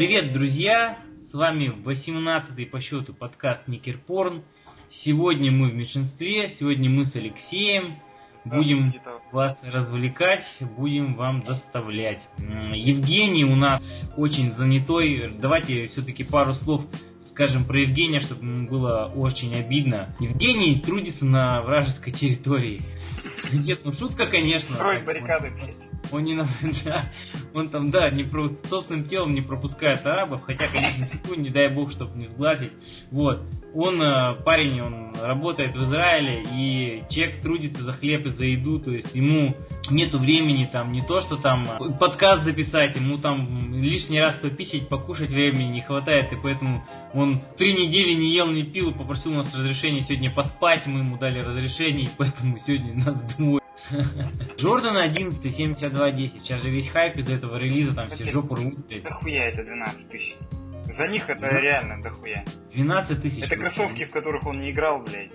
Привет, друзья! С вами 18-й по счету подкаст Никер Порн. Сегодня мы в меньшинстве, сегодня мы с Алексеем. Будем вас развлекать, будем вам доставлять. Евгений у нас очень занятой. Давайте все-таки пару слов скажем про Евгения, чтобы ему было очень обидно. Евгений трудится на вражеской территории. Нет, ну шутка, конечно. Строить баррикады, блядь. Он не он там, да, не про, собственным телом не пропускает арабов, хотя, конечно, секунд, не дай бог, чтобы не сглазить. Вот. Он, э, парень, он работает в Израиле, и человек трудится за хлеб и за еду, то есть ему нету времени там не то, что там подкаст записать, ему там лишний раз пописать, покушать времени не хватает, и поэтому он три недели не ел, не пил, попросил у нас разрешения сегодня поспать, мы ему дали разрешение, и поэтому сегодня нас домой Джордан 11, 7210. Сейчас же весь хайп из этого релиза, там все жопу рвут. Дохуя это 12 тысяч. За них это да? реально дохуя. 12 тысяч. Это кроссовки, в которых он не играл, блядь.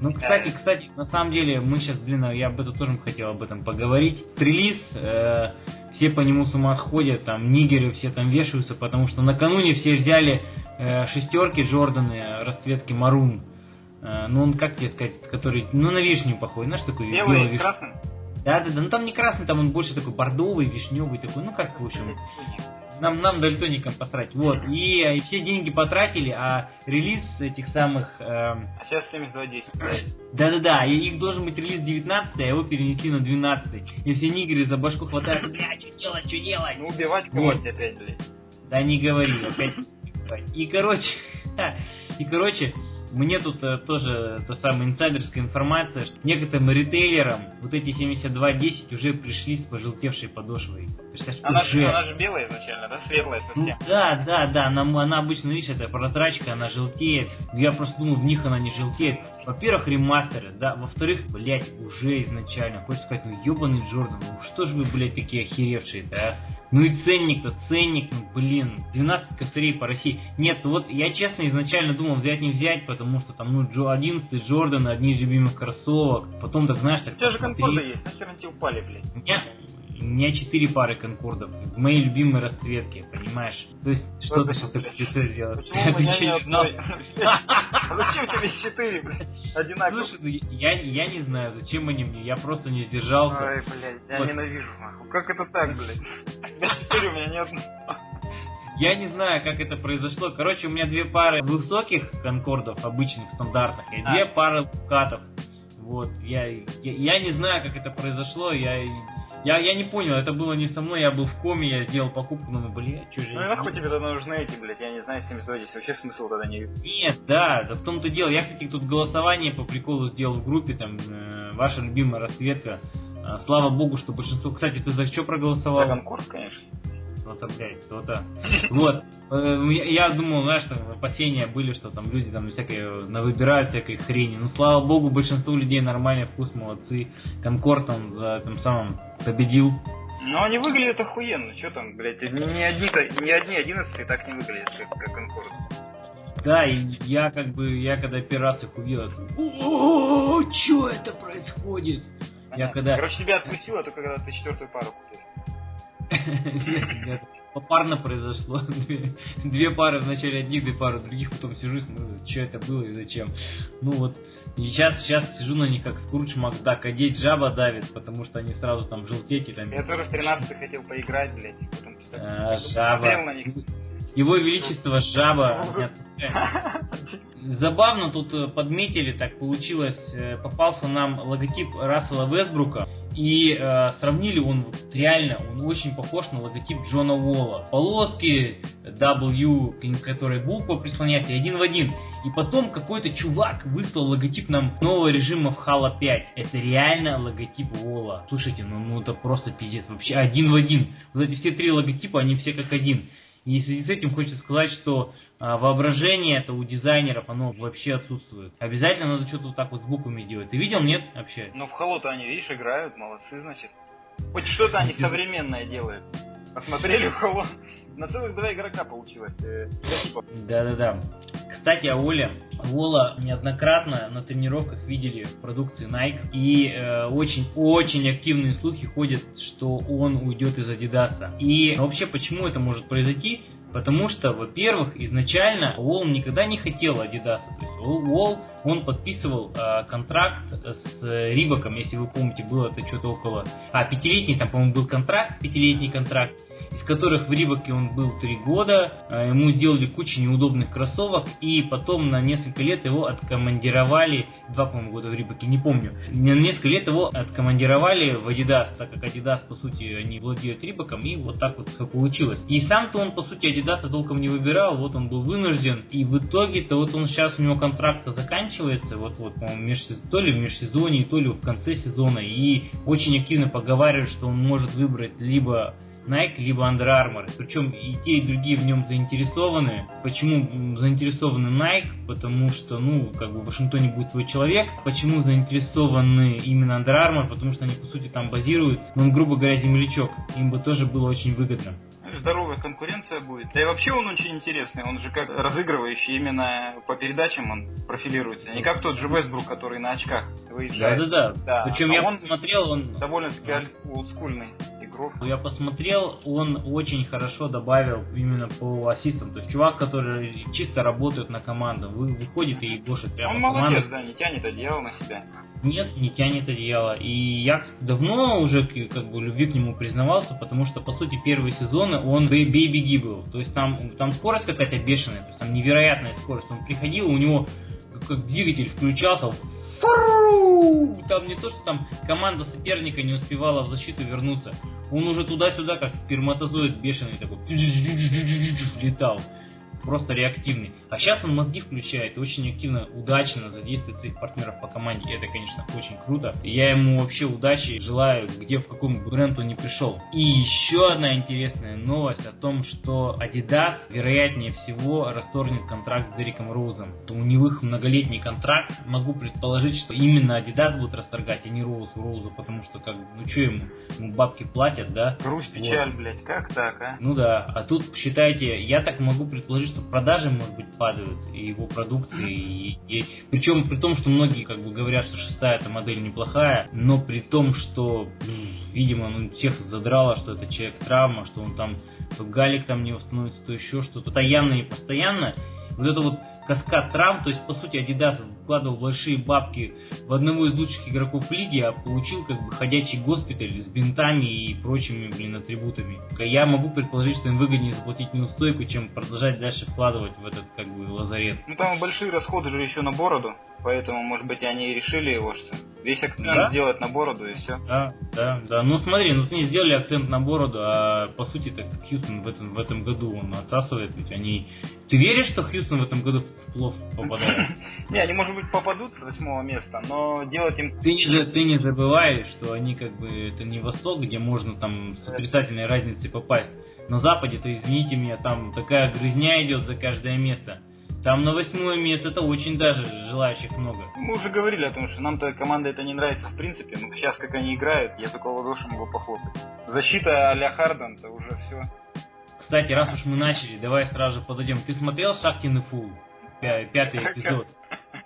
Ну, кстати, да. кстати, на самом деле, мы сейчас, блин, я об этом тоже хотел об этом поговорить. Релиз, э, все по нему с ума сходят, там, нигеры все там вешаются, потому что накануне все взяли э, шестерки Джорданы расцветки Марун. А, ну он, как тебе сказать, который, ну на вишню похож, знаешь, такой белый, белый виш... красный? Да, да, да, ну там не красный, там он больше такой бордовый, вишневый такой, ну как, в общем, нам, нам дальтоникам посрать. Вот, и, и все деньги потратили, а релиз этих самых... Эм... А сейчас 7210. Да-да-да, их должен быть релиз 19 а его перенесли на 12 И все нигеры за башку хватают, бля, что делать, что делать? Ну убивать кого-нибудь вот. опять, блядь. Да не говори, опять. И короче, и короче, мне тут э, тоже та самая инсайдерская информация, что некоторым ритейлерам вот эти 7210 уже пришли с пожелтевшей подошвой. Она, уже... она же белая изначально, да? Светлая совсем. Ну, да, да, да. Она, она обычно, видишь, это прозрачка, она желтеет. Я просто думал, в них она не желтеет. Во-первых, ремастеры, да. Во-вторых, блядь, уже изначально. Хочешь сказать, ну ебаный Джордан, ну что ж вы, блядь, такие охеревшие, да? Ну и ценник-то, ценник, ну блин, 12 косарей по России. Нет, вот я честно изначально думал взять не взять, потому что там, ну, Джо 11 Джордан, одни из любимых кроссовок. Потом так, знаешь, так... У тебя же конкорды есть, нахер они тебе упали, блядь? Меня, у меня четыре пары конкордов. В моей любимой расцветке, понимаешь? То есть, что ты сейчас такое сделал? Почему у меня не одной? Зачем тебе четыре, блядь? Одинаково. Слушай, ну я, я не знаю, зачем они мне, я просто не сдержался. Ой, блядь, я ненавижу, нахуй. Как это так, блядь? Четыре, у меня не одна. Я не знаю, как это произошло. Короче, у меня две пары высоких конкордов, обычных, стандартных, и две пары лукатов. Вот, я, я, я не знаю, как это произошло, я я, я не понял, это было не со мной, я был в коме, я сделал покупку, но, блядь, что же... Ну нахуй тебе тогда нужны эти, блядь, я не знаю, 72 здесь вообще смысл тогда не Нет, да, да в том-то дело. Я, кстати, тут голосование по приколу сделал в группе, там, э, ваша любимая расцветка. Э, слава богу, что большинство... Кстати, ты за что проголосовал? За Конкорд, конечно кто-то, блядь, кто-то. Вот. Э, я думал, знаешь, там опасения были, что там люди там всякие навыбирают всякой хрени. Ну, слава богу, большинство людей нормальный вкус, молодцы. Конкорд там за тем самым победил. Ну, они выглядят охуенно. Что там, блядь, ни, ни одни, ни одни 11 так не выглядят, как, как Конкорд. Да, и я как бы, я когда первый раз их увидел, о, что это происходит? Я когда... Короче, тебя отпустило, то когда ты четвертую пару купил. Нет, нет. Попарно произошло. Две, пары вначале одних, две пары других, потом сижу, смотрю, что это было и зачем. Ну вот, и сейчас, сейчас сижу на них как Скрудж Макдак, а деть жаба давит, потому что они сразу там желтеть и там... Я тоже в 13 хотел поиграть, блядь, потом а, жаба. Его Величество жаба Забавно тут э, подметили, так получилось, э, попался нам логотип Рассела Вестбрука, и э, сравнили он вот, реально, он очень похож на логотип Джона Уолла. Полоски W, которые буква прислоняется, один в один. И потом какой-то чувак выставил логотип нам нового режима в Halo 5. Это реально логотип Уолла. Слушайте, ну, ну это просто пиздец. Вообще один в один. Вот эти все три логотипа, они все как один. И в связи с этим хочется сказать, что а, воображение это у дизайнеров, оно вообще отсутствует. Обязательно надо что-то вот так вот с буквами делать. Ты видел, нет, вообще? Ну, в Halo-то они, видишь, играют, молодцы, значит. Хоть что-то они современное делают. Посмотрели в Halo. На целых два игрока получилось. Э, Да-да-да. Кстати, о Оле. Вола неоднократно на тренировках видели в продукции Nike. И очень-очень э, активные слухи ходят, что он уйдет из Адидаса. И вообще, почему это может произойти? Потому что, во-первых, изначально Уолл никогда не хотел Adidas. То есть Уолл, он подписывал э, контракт с Рибаком, если вы помните, было это что-то около... А, пятилетний, там, по-моему, был контракт, пятилетний контракт из которых в Рибаке он был три года. А, ему сделали кучу неудобных кроссовок, и потом на несколько лет его откомандировали, два, по-моему, года в Рибаке, не помню, на несколько лет его откомандировали в Adidas, так как Adidas, по сути, они владеют Рибаком, и вот так вот все получилось. И сам-то он, по сути, Adidas толком не выбирал, вот он был вынужден, и в итоге-то вот он сейчас, у него контракт заканчивается, вот-вот, по-моему, межсез... то ли в межсезонье, то ли в конце сезона, и очень активно поговаривают, что он может выбрать либо Nike, либо Under Armour. Причем и те, и другие в нем заинтересованы. Почему заинтересованы Nike? Потому что, ну, как бы в Вашингтоне будет свой человек. Почему заинтересованы именно Under Armour? Потому что они, по сути, там базируются. Ну, он, грубо говоря, землячок. Им бы тоже было очень выгодно здоровая конкуренция будет. Да и вообще он очень интересный, он же как разыгрывающий именно по передачам он профилируется, не как тот же Вестбрук, который на очках выезжает. Да-да-да. Да. Причем а я он посмотрел, он... Довольно-таки олдскульный игрок. Я посмотрел, он очень хорошо добавил именно по ассистам. То есть чувак, который чисто работает на команду, вы, выходит и бошит прямо Он молодец, команду. да, не тянет одеяло на себя. Нет, не тянет одеяло. И я давно уже как бы любви к нему признавался, потому что, по сути, первые сезоны он бей-беги был. То есть там, там скорость какая-то бешеная, то есть там невероятная скорость. Он приходил, у него как двигатель включался, там не то, что там команда соперника не успевала в защиту вернуться. Он уже туда-сюда, как сперматозоид бешеный такой, летал просто реактивный. А сейчас он мозги включает и очень активно, удачно задействует своих партнеров по команде. И это, конечно, очень круто. И я ему вообще удачи желаю, где в каком бренд он не пришел. И еще одна интересная новость о том, что Adidas, вероятнее всего, расторгнет контракт с Дериком Роузом. То у них многолетний контракт. Могу предположить, что именно Adidas будет расторгать, а не Роуз Роузу, потому что, как, ну что ему, ему бабки платят, да? Грусть, печаль, вот. блядь, как так, а? Ну да, а тут, считайте, я так могу предположить, что продажи, может быть, падают и его продукции. И, и, причем при том, что многие как бы говорят, что шестая эта модель неплохая, но при том, что, видимо, ну, всех задрало, что это человек травма, что он там, то галик там не восстановится, то еще что-то. Постоянно и постоянно вот это вот каскад травм, то есть по сути Adidas вкладывал большие бабки в одного из лучших игроков лиги, а получил как бы ходячий госпиталь с бинтами и прочими, блин, атрибутами. Я могу предположить, что им выгоднее заплатить неустойку, чем продолжать дальше вкладывать в этот как бы лазарет. Ну там большие расходы же еще на бороду. Поэтому, может быть, они и решили его, что весь акцент да? сделать на бороду и все. Да, да, да. Ну смотри, ну они сделали акцент на бороду, а по сути так Хьюстон в этом, в этом году он отсасывает, ведь они... Ты веришь, что Хьюстон в этом году в плов попадает? Не, они, может быть, попадут с восьмого места, но делать им... Ты не, ты не забываешь, что они как бы... Это не Восток, где можно там с отрицательной разницей попасть. На Западе-то, извините меня, там такая грызня идет за каждое место. Там на восьмое место это очень даже желающих много. Мы уже говорили о том, что нам-то команда это не нравится в принципе, но сейчас как они играют, я только ладоши могу похлопать. Защита а-ля Харден, это уже все. Кстати, раз уж мы начали, давай сразу же подойдем. Ты смотрел Шахтин и Фул? Пятый эпизод.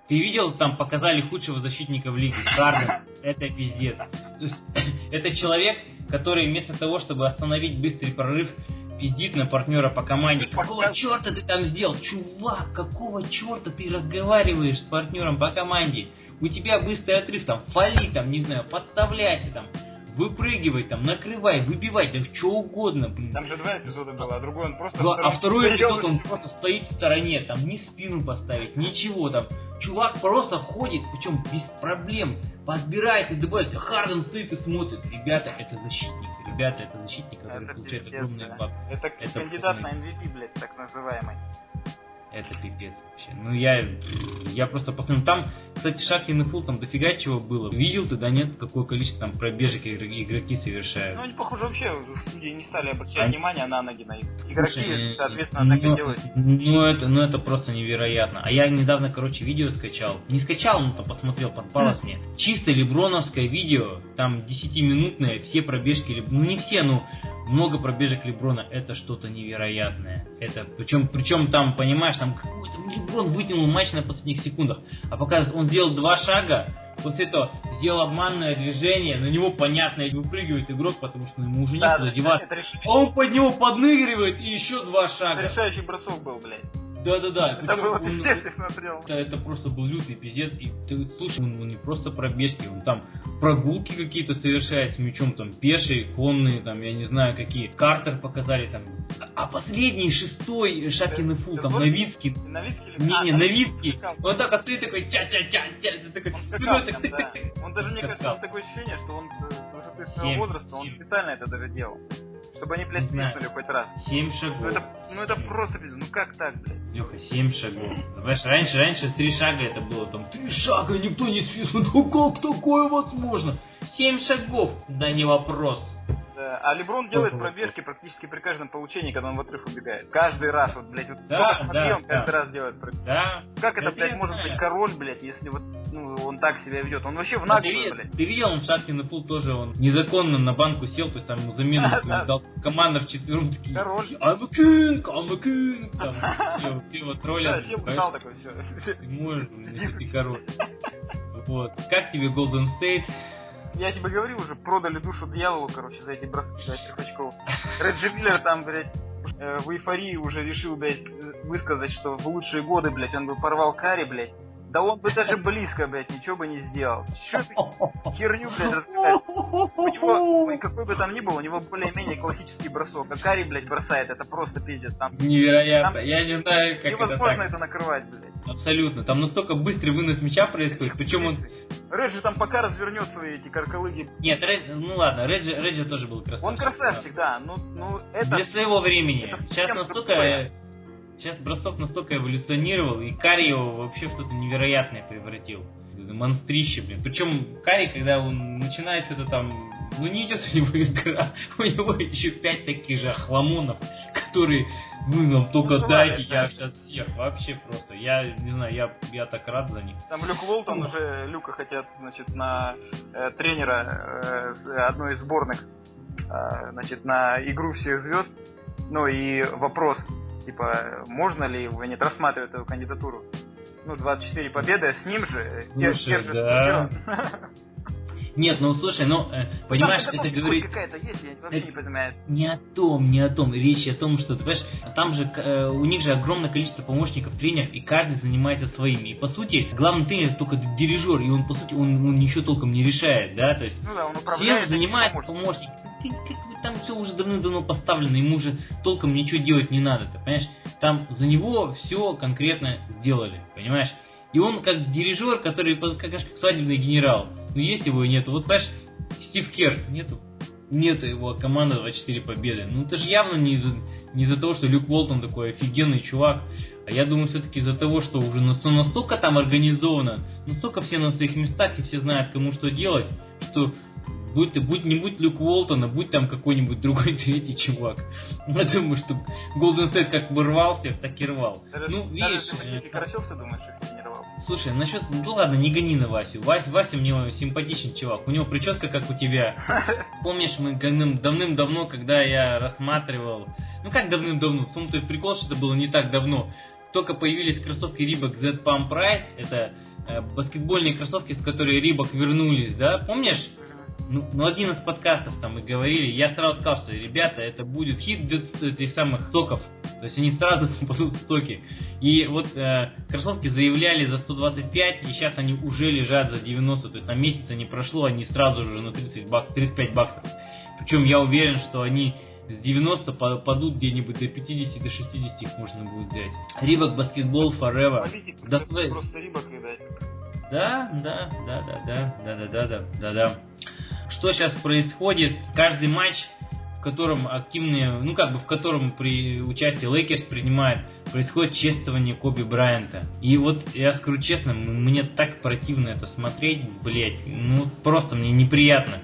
Ты видел, там показали худшего защитника в лиге, Харден. Это пиздец. То есть, это человек, который вместо того, чтобы остановить быстрый прорыв, пиздит на партнера по команде. Какого черта ты там сделал? Чувак, какого черта ты разговариваешь с партнером по команде? У тебя быстрый отрыв, там, фали, там, не знаю, подставляйся, там, выпрыгивай, там, накрывай, выбивай, там, что угодно, блин. Там же два эпизода было, а другой он просто... Да, а второй эпизод он просто стоит в стороне, там, ни спину поставить, ничего, там, чувак просто ходит, причем без проблем, подбирает и добавляет, Харден стоит и смотрит, ребята, это защитник, ребята, это защитник, который это получает пиздец, огромные да. бабки. Это, это кандидат на MVP, блядь, так называемый. Это пипец вообще. Ну я, я просто посмотрел. Там, кстати, Шахтин и Фул там дофига чего было. Видел ты, да нет, какое количество там пробежек игроки совершают. Ну они, похоже, вообще судьи не стали обращать а... внимание на ноги на. Игроки, Слушай, соответственно, ну, так и делают. Ну это, ну это просто невероятно. А я недавно, короче, видео скачал. Не скачал, но там посмотрел, подпалось мне. Чисто леброновское видео, там 10-минутное, все пробежки, ну не все, ну много пробежек Леброна, это что-то невероятное. Это, причем, причем там, понимаешь, там какой-то Леброн вытянул матч на последних секундах, а пока он сделал два шага, после этого сделал обманное движение, на него, понятно, выпрыгивает игрок, потому что ему уже Да, некуда да, деваться. это решающий, А он под него подныгивает и еще два это шага. решающий бросок был, блядь. Да-да-да. Это было он- пиздец, я смотрел. это, это просто был лютый пиздец. И ты слушай, он, он не просто пробежки, он там прогулки какие-то совершает с мячом, там пешие, конные, там, я не знаю, какие. Картер показали там. А, а последний, шестой, Шаткин и Фул, там? Новицкий. Новицкий или Не, не, А, Новицкий. скакал. Он так такой тя-тя-тя-тя, ты такой Он да. тык-тык-тык. Он даже, мне кажется, такое ощущение, что он э, с высоты своего возраста, он специально это даже делал. Чтобы они, блядь, свистнули хоть раз. Семь Ну шагов. это, ну это просто пиздец. Ну как так, блядь? Леха, семь шагов. Знаешь, раньше, раньше три шага это было, там, три шага, никто не свистнул, ну как такое возможно? Семь шагов, да не вопрос. Да. А Леброн делает пробежки практически при каждом получении, когда он в отрыв убегает. Каждый раз, вот, блядь, вот Да, да, смотри, он да. каждый раз делает пробежки. Да. Как это, блядь, может быть король, блядь, если вот, ну, он так себя ведет? Он вообще в А наглую, видел, блядь. ты видел, он в Шахте на фул тоже он незаконно на банку сел, то есть там ему замену Да, дал. Команда в четвером такие. Король. I'm a king, I'm a king. Там, все, все его Да, понимаешь? встал такой, все. Ты можешь, ты король. Вот. Как тебе Golden State? Я тебе говорил уже, продали душу дьяволу, короче, за эти броски, за этих очков. Реджи Миллер там, блядь, э, в эйфории уже решил, блядь, э, высказать, что в лучшие годы, блядь, он бы порвал Карри, блядь. Да он бы даже близко, блядь, ничего бы не сделал. Что ты херню, блядь, рассказываешь? У него, ой, какой бы там ни был, у него более-менее классический бросок. А Карри, блядь, бросает, это просто пиздец. Там Невероятно. Там Я не знаю, как это невозможно так. это накрывать, блядь. Абсолютно. Там настолько быстрый вынос мяча происходит. Причем он... Реджи там пока развернет свои эти каркалыги. Нет, Редж- ну ладно, Реджи, Реджи тоже был красавчик. Он красавчик, да, ну, ну это... Для своего времени. это Сейчас настолько... другое. Сейчас бросок настолько эволюционировал, и Карри его вообще что-то невероятное превратил. Монстрище, блин. Причем Карри, когда он начинает что-то там... Ну не идет у него игра. У него еще пять таких же охламонов, которые... Ну нам только Ну, дайте, я сейчас всех. Вообще просто. Я не знаю, я, я так рад за них. Там Люк Волтон уже, Люка хотят, значит, на э, тренера э, одной из сборных, э, значит, на игру всех звезд. Ну и вопрос, Типа, можно ли, они рассматривают эту кандидатуру? Ну, 24 победы, с ним же, Слушай, с тем же да. Нет, ну слушай, ну, э, понимаешь, Там это говорит... какая-то есть, я вообще это- не понимаю. Не о том, не о том. Речь о том, что, ты понимаешь, там же, э, у них же огромное количество помощников, тренеров, и каждый занимается своими. И, по сути, главный тренер только дирижер, и он, по сути, он, он ничего толком не решает, да, то есть... Ну да, он Всем управляет. этим занимается помощник. Ты- как бы там все уже давным-давно поставлено, ему уже толком ничего делать не надо, ты понимаешь? Там за него все конкретно сделали, понимаешь? И он как дирижер, который как как свадебный генерал. Ну есть его и нету. Вот понимаешь, Стив Кер нету. Нету его команды 24 победы. Ну это же явно не из-за не из-за того, что Люк Уолтон такой офигенный чувак. А я думаю, все-таки из-за того, что уже нас- настолько там организовано, настолько все на своих местах и все знают, кому что делать, что будь, ты, будь не будь Люк Уолтона, будь там какой-нибудь другой третий чувак. Я думаю, что Golden State как бы рвал всех, так и рвал. Даже, Ну, даже видишь, если э, Василий Карасевца, думаешь, их тренировал? Слушай, насчет, ну ладно, не гони на Васю. Вась, Вася мне симпатичный чувак. У него прическа как у тебя. Помнишь, мы давным- давным-давно, когда я рассматривал... Ну как давным-давно? В том-то и прикол, что это было не так давно. Только появились кроссовки Reebok Z Pump Price. Это э, баскетбольные кроссовки, с которой Reebok вернулись, да? Помнишь? Ну, ну, один из подкастов там мы говорили, я сразу сказал, что, ребята, это будет хит для этих самых стоков. То есть они сразу попадут в стоки. И вот э, кроссовки заявляли за 125, и сейчас они уже лежат за 90. То есть на месяца не прошло, они сразу же на 30 баксов, 35 баксов. Причем я уверен, что они с 90 па- падут где-нибудь до 50, до 60 их можно будет взять. Reebok Basketball Forever. Политик, Да, просто- рибок, видать. Да, да, да, да, да, да, да, да, да, да, да. Что сейчас происходит? Каждый матч, в котором активные, ну как бы в котором при участии Лейкерс принимает, происходит чествование Коби Брайанта. И вот я скажу честно, мне так противно это смотреть, блять, ну просто мне неприятно.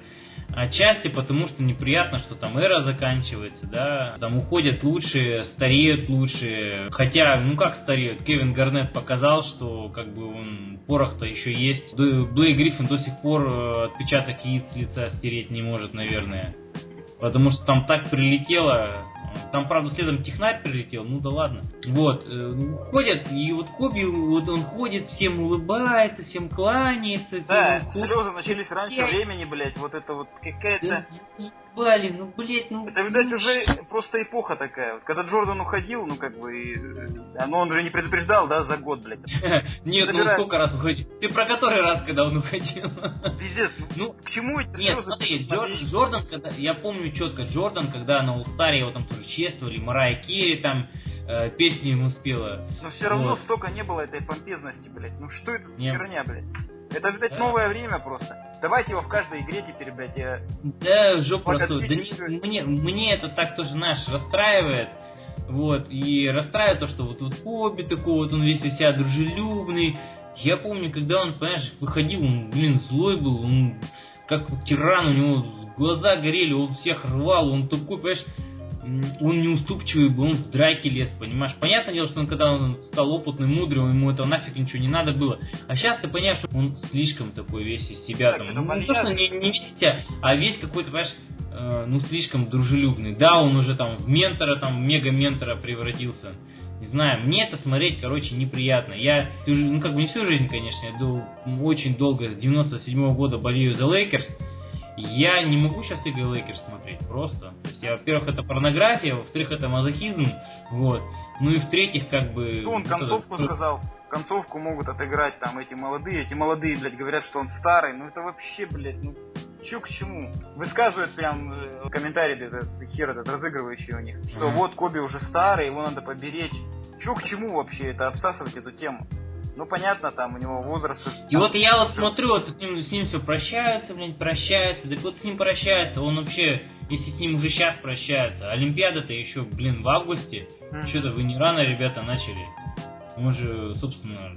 Отчасти потому, что неприятно, что там эра заканчивается, да, там уходят лучшие, стареют лучшие. Хотя, ну как стареют, Кевин Гарнет показал, что как бы он порох-то еще есть. Блейк Гриффин до сих пор э, отпечаток яиц лица стереть не может, наверное. Потому что там так прилетело, Там, правда, следом технарь прилетел, ну да ладно. Вот, э, ходят, и вот Коби, вот он ходит, всем улыбается, всем кланяется. Да, всем слезы начались раньше времени, блядь, вот это вот какая-то... Ебали, ну, блядь, ну... Это, видать, уже просто эпоха такая. Вот, когда Джордан уходил, ну, как бы, и, ну, он же не предупреждал, да, за год, блядь. Нет, ну, сколько раз уходил? Ты про который раз, когда он уходил? Пиздец, ну, к чему эти Нет, смотри, Джордан, когда, я помню четко, Джордан, когда на Улстаре его там тоже чествовали, Марая Керри там э, песни ему спела. Но все равно столько не было этой помпезности, блядь. Ну, что это херня, блядь? Это, да. новое время просто. Давайте его в каждой игре теперь, блядь, я... Да, жопу Да не, мне, мне это так тоже, знаешь, расстраивает. Вот, и расстраивает то, что вот, вот Коби такой, вот он весь из себя дружелюбный. Я помню, когда он, понимаешь, выходил, он, блин, злой был, он как тиран, у него глаза горели, он всех рвал, он такой, понимаешь, он неуступчивый был, он в драке лез, понимаешь? Понятное дело, что он когда он стал опытным, мудрым, ему это нафиг ничего не надо было. А сейчас ты понимаешь, что он слишком такой весь из себя так, там. Ну, не то, что не, не весь себя, а весь какой-то, понимаешь, э, ну слишком дружелюбный. Да, он уже там в ментора, там мега-ментора превратился. Не знаю, мне это смотреть, короче, неприятно. Я, ну как бы не всю жизнь, конечно, я дол, очень долго, с 97 -го года болею за Лейкерс. Я не могу сейчас игры Лейкерс смотреть просто. То есть, я, во-первых, это порнография, во-вторых, это мазохизм, вот. Ну и в-третьих, как бы... Ну, он концовку это... сказал. Концовку могут отыграть там эти молодые. Эти молодые, блядь, говорят, что он старый. Ну это вообще, блядь, ну чё к чему? Высказывают прям э, комментарий этот хер этот разыгрывающий у них, что mm-hmm. вот Коби уже старый, его надо поберечь. Чё к чему вообще это обсасывать эту тему? Ну, понятно, там у него возраст... И вот я вот смотрю, вот с ним, с ним все прощаются, блин, прощаются. Так вот с ним прощаются, он вообще, если с ним уже сейчас прощаются. Олимпиада-то еще, блин, в августе. Mm-hmm. Что-то вы не рано, ребята, начали. Он же, собственно,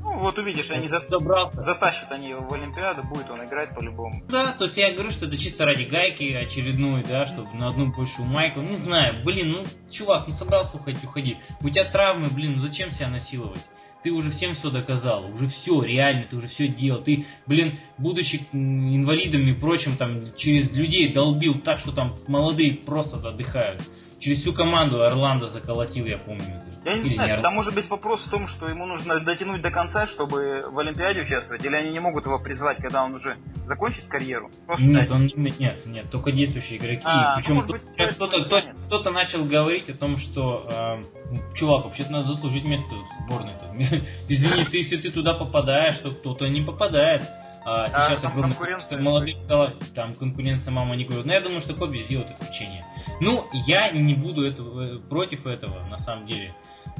ну, вот увидишь, они за... Забрался. затащат они его в Олимпиаду, будет он играть по-любому. Да, то есть я говорю, что это чисто ради гайки очередной, да, чтобы на одну большую майку. Не знаю, блин, ну, чувак, ну собрался уходить, уходи. У тебя травмы, блин, ну зачем себя насиловать? Ты уже всем все доказал, уже все, реально, ты уже все делал. Ты, блин, будучи инвалидом и прочим, там, через людей долбил так, что там молодые просто отдыхают. Через всю команду Орландо заколотил, я помню. Я не знаю, не там может быть вопрос в том, что ему нужно дотянуть до конца, чтобы в Олимпиаде участвовать, или они не могут его призвать, когда он уже закончит карьеру? Просто нет, он, нет, нет, только действующие игроки. А, Причем ну, кто-то, кто, кто-то начал говорить о том, что э, чувак, вообще-то надо заслужить место в сборной. Извини, ты, если ты туда попадаешь, то кто-то не попадает. А, а сейчас огромное количество молодых стало, там конкуренция мама не говорит. Но я думаю, что Коби сделает исключение. Ну, я не буду этого, э, против этого, на самом деле.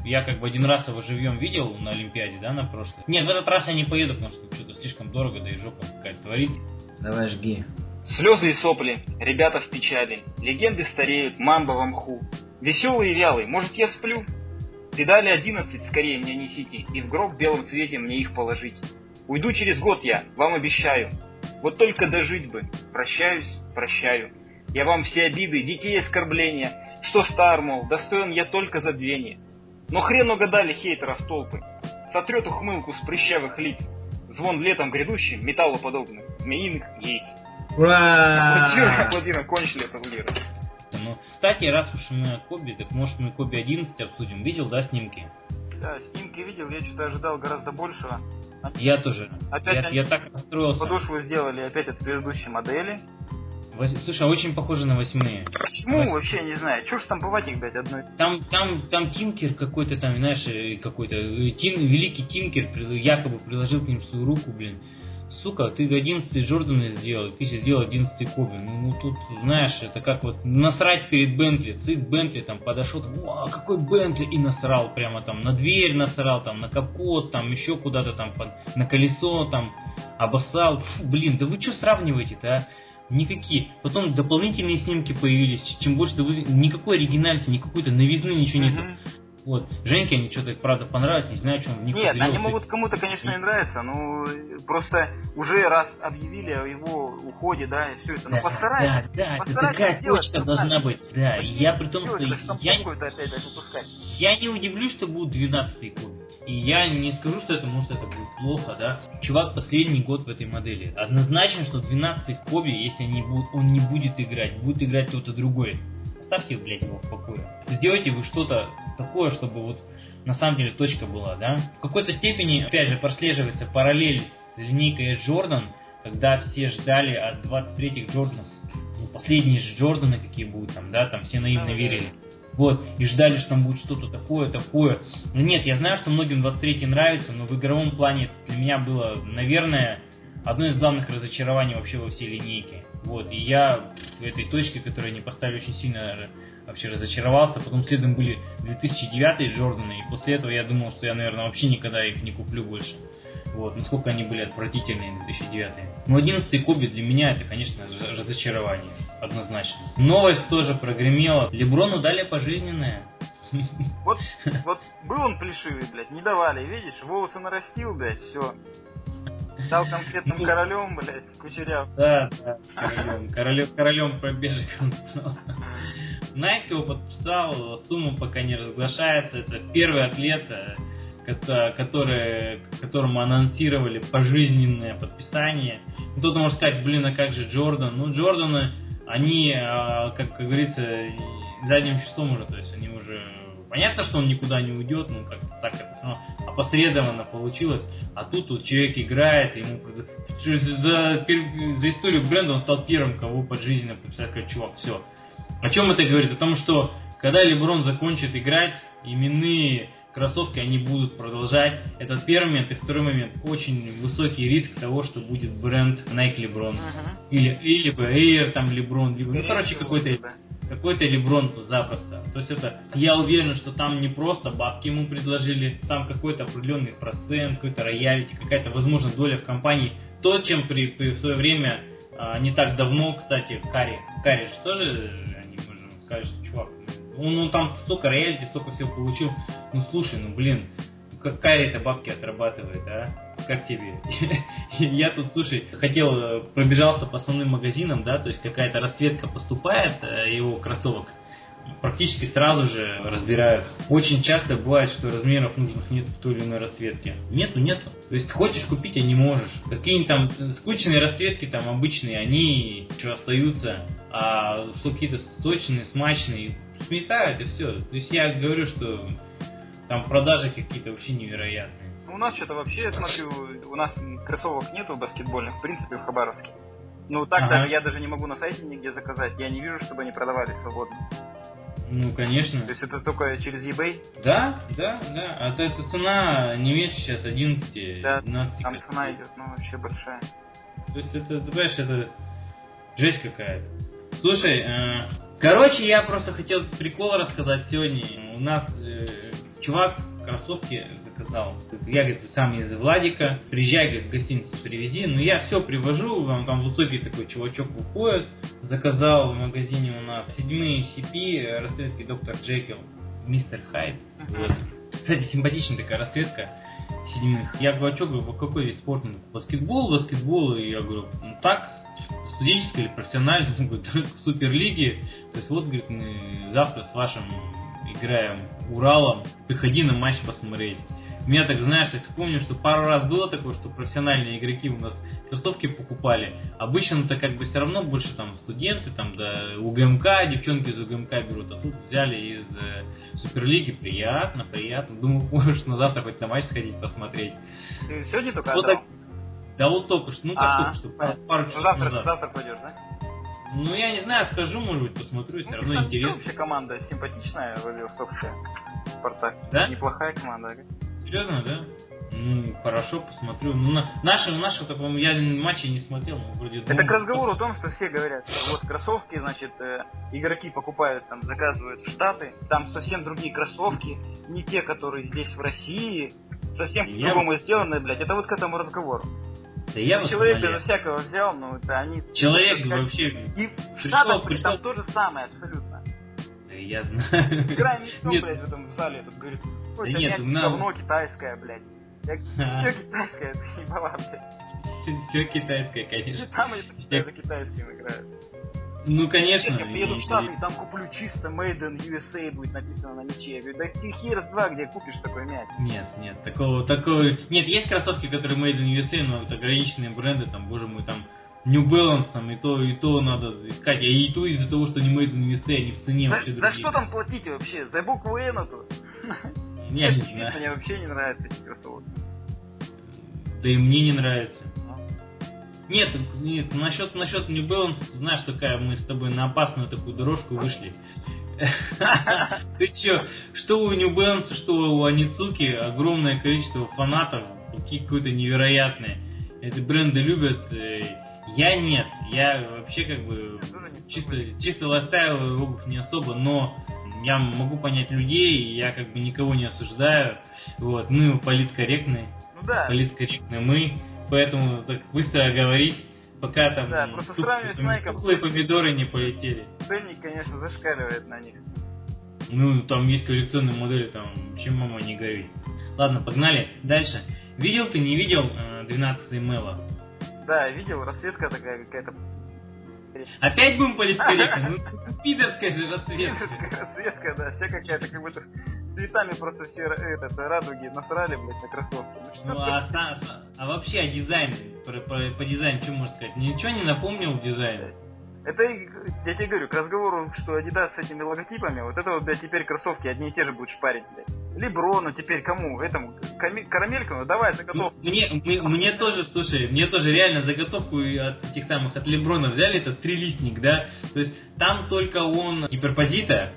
Я как бы один раз его живьем видел на Олимпиаде, да, на прошлой. Нет, в этот раз я не поеду, потому что что-то слишком дорого, да и жопа какая-то творится. Давай жги. Слезы и сопли, ребята в печали, легенды стареют, мамба в мху. Веселый и вялый, может я сплю? Педали одиннадцать скорее мне несите, и в гроб в белом цвете мне их положить. Уйду через год я, вам обещаю. Вот только дожить бы. Прощаюсь, прощаю. Я вам все обиды, детей оскорбления, что стар, мол, достоин я только забвения. Но хрен угадали хейтеров толпы. Сотрет ухмылку с прыщавых лиц. Звон летом грядущий, металлоподобных, змеиных яиц. Ура! Аплодируем, кончили аплодировать. Ну, кстати, раз уж мы о Коби, так может мы Коби 11 обсудим. Видел, да, снимки? Да, снимки видел, я что-то ожидал гораздо большего. Я тоже. Опять я, я так расстроился. Подошву сделали опять от предыдущей модели. Вось... Слушай, а очень похоже на восьмые. Почему Вось... вообще не знаю? Чё ж там бывать их, блядь, одной? Там, там, там Тинкер какой-то там, знаешь, э, какой-то э, тин, великий Тинкер якобы приложил к ним свою руку, блин сука, ты 11 Джорданы сделал, ты сделал 11 Коби. Ну, ну, тут, знаешь, это как вот насрать перед Бентли. Цит Бентли там подошел, вау, какой Бентли, и насрал прямо там на дверь насрал, там на капот, там еще куда-то там под, на колесо, там обоссал. Фу, блин, да вы что сравниваете-то, а? Никакие. Потом дополнительные снимки появились. Чем больше вы... никакой оригинальности, никакой-то новизны, ничего нету. Вот. Женьке они что-то, правда, понравилось, не знаю, что он Нет, они могут кому-то, конечно, и нравиться, но просто уже раз объявили о его уходе, да, и все это. Ну да, постарайтесь. Да, да, постарайтесь такая сделать, точка должна быть. Да, Почти я при том, что я, я не удивлюсь, что будет 12-й год. И я не скажу, что это может это будет плохо, да. Чувак последний год в этой модели. Однозначно, что 12-й Коби, если они будут, он не будет играть, будет играть кто-то другой. оставьте, блядь, его в покое. Сделайте вы что-то такое, чтобы вот на самом деле точка была, да. В какой-то степени, опять же, прослеживается параллель с линейкой Джордан, когда все ждали от 23-х Джорданов, ну, последние же Джорданы какие будут там, да, там все наивно верили. Вот, и ждали, что там будет что-то такое, такое. Но нет, я знаю, что многим 23 нравится, но в игровом плане для меня было, наверное, одно из главных разочарований вообще во всей линейке. Вот, и я в этой точке, которую они поставили, очень сильно вообще разочаровался. Потом следом были 2009 Джорданы, и после этого я думал, что я, наверное, вообще никогда их не куплю больше. Вот, насколько они были отвратительные 2009 Но 11 Коби для меня это, конечно, разочарование, однозначно. Новость тоже прогремела. Леброну дали пожизненное. Вот, вот был он плешивый, блядь, не давали, видишь, волосы нарастил, блядь, все. Стал конкретным ну, королем, блядь, кучеряв. Да, да, королем, королем, королем пробежек он стал. Найк его подписал, сумма пока не разглашается, это первый атлет, э, который, которому анонсировали пожизненное подписание. Кто-то может сказать, блин, а как же Джордан? Ну, Джорданы, они, а, как, как говорится, задним числом уже, то есть они уже... Понятно, что он никуда не уйдет, ну, как так это все равно опосредованно получилось. А тут вот человек играет, ему за, за историю бренда он стал первым, кого пожизненно подписать, как чувак, все. О чем это говорит? О том, что когда Леброн закончит играть, именные кроссовки они будут продолжать. Это первый момент. И второй момент. Очень высокий риск того, что будет бренд Nike LeBron. Uh-huh. Или, или Air, там LeBron. Либо, ну, короче, какой-то какой-то Леброн запросто. То есть это, я уверен, что там не просто бабки ему предложили, там какой-то определенный процент, какой-то роялити, какая-то, возможно, доля в компании. То, чем при, при в свое время, а, не так давно, кстати, Карри, Карри же тоже, они сказать, что чувак, он, он там столько роялити, столько всего получил. Ну слушай, ну блин, какая это бабки отрабатывает, а? Как тебе? Я тут, слушай, хотел, э, пробежался по основным магазинам, да, то есть какая-то расцветка поступает э, его кроссовок, практически сразу же разбирают. Очень часто бывает, что размеров нужных нет в той или иной расцветке. Нету, нету. То есть хочешь купить, а не можешь. Какие-нибудь там скучные расцветки, там обычные, они еще остаются. А какие-то сочные, смачные, сметают и все. То есть я говорю, что там продажи какие-то вообще невероятные. Ну, у нас что-то вообще, я смотрю, у нас кроссовок нету баскетбольных, в принципе, в Хабаровске. Ну, так ага. даже я даже не могу на сайте нигде заказать. Я не вижу, чтобы они продавали свободно. Ну, конечно. То есть это только через eBay? Да, да, да. А то эта цена не меньше сейчас 11 Да, 12 там цена идет, ну, вообще большая. То есть это, ты понимаешь, это жесть какая-то. Слушай, э, Короче, я просто хотел прикол рассказать сегодня. У нас э, чувак кроссовки заказал. Я, говорит, сам из Владика. Приезжай, говорит, в гостиницу привези. Ну, я все привожу. Вам там высокий такой чувачок выходит. Заказал в магазине у нас седьмые CP, расцветки Доктор Джекил, Мистер Хайд. Вот. Кстати, симпатичная такая расцветка седьмых. Я говорю, а что, говорю, какой вид спорта? Баскетбол, баскетбол. И я говорю, ну так, студенческой или профессиональной, он говорит, суперлиги. То есть вот, говорит, завтра с вашим играем Уралом, приходи на матч посмотреть. Меня так, знаешь, так вспомню, что пару раз было такое, что профессиональные игроки у нас кроссовки покупали. Обычно это как бы все равно больше там студенты, там, да, УГМК, девчонки из УГМК берут, а тут взяли из э, Суперлиги. Приятно, приятно. Думаю, можешь на завтра хоть на матч сходить посмотреть. Сегодня только вот так... Да вот только что, ну как а, только что, пару, пару ну, часов завтра, назад. Завтра пойдешь, да? Ну, я не знаю, скажу, может быть, посмотрю, все ну, равно интересно. вообще команда симпатичная, Владивостокская, Спартак. Да? Неплохая команда. Серьезно, да? Ну, хорошо, посмотрю. Ну, на, наши, наши, так, я матчи не смотрел, но вроде... Это к разговору о том, что все говорят, что вот кроссовки, значит, э, игроки покупают, там, заказывают в Штаты, там совсем другие кроссовки, не те, которые здесь в России, совсем по-другому сделаны, блядь. Это вот к этому разговору. Да я Человек безо всякого взял, но это они... Человек как... вообще... И в Штатах пришел... там то же самое абсолютно. Да я знаю. Играем никто, блядь, в этом зале, тут говорит, ой, да нет, на... говно китайское, блядь. Я все китайское, это не была, блядь. Все китайское, конечно. Там я за китайским играю. Ну, конечно. Я приеду в Штаты и там куплю чисто Made in USA будет написано на мяче, я говорю, да ты хер два, где купишь такой мяч. Нет, нет, такого, такого... Нет, есть кроссовки, которые Made in USA, но это ограниченные бренды, там, боже мой, там New Balance там, и то, и то надо искать. А и то из-за того, что не made in USA, они в цене За, вообще за другие. что там платить вообще? За букву N эту? Я не знаю. Мне вообще не нравятся эти кроссовки. Да и мне не нравится. Ну. Нет, нет, насчет, насчет New Balance, знаешь, такая мы с тобой на опасную такую дорожку вышли. Ты чё, что у New Balance, что у Аницуки, огромное количество фанатов, какие какое-то невероятные. Эти бренды любят, э, я нет, я вообще как бы чисто, чисто лайфстайл обувь не особо, но я могу понять людей, я как бы никого не осуждаю, вот, мы политкорректные, Ну да, политкорректны мы, поэтому так быстро говорить, пока там Да, просто тух- сравнивать с Nike. тухлые помидоры не полетели. ценник, конечно, зашкаливает на них. Ну, там есть коллекционные модели, там, чем мама не горит. Ладно, погнали дальше. Видел ты, не видел 12-й Мэла? Да, видел, расцветка такая какая-то Опять будем политкорректны? Ну, пидорская же расцветка. расцветка, да, вся какая-то как будто цветами просто все этот, радуги насрали, блядь, на кроссовки. Ну Ну, а, са- а вообще, а дизайн, по, по- по дизайну, что можно сказать? Ничего не напомнил дизайн? Это, я тебе говорю, к разговору, что Adidas с этими логотипами, вот это вот, блядь, теперь кроссовки одни и те же будут шпарить, блядь. Леброну теперь кому? Этому, Ками- Карамельку, ну давай заготовку. Мне, мне, мне тоже, слушай, мне тоже реально заготовку от этих самых, от Леброна взяли, этот трилистник, да? То есть там только он гиперпозита,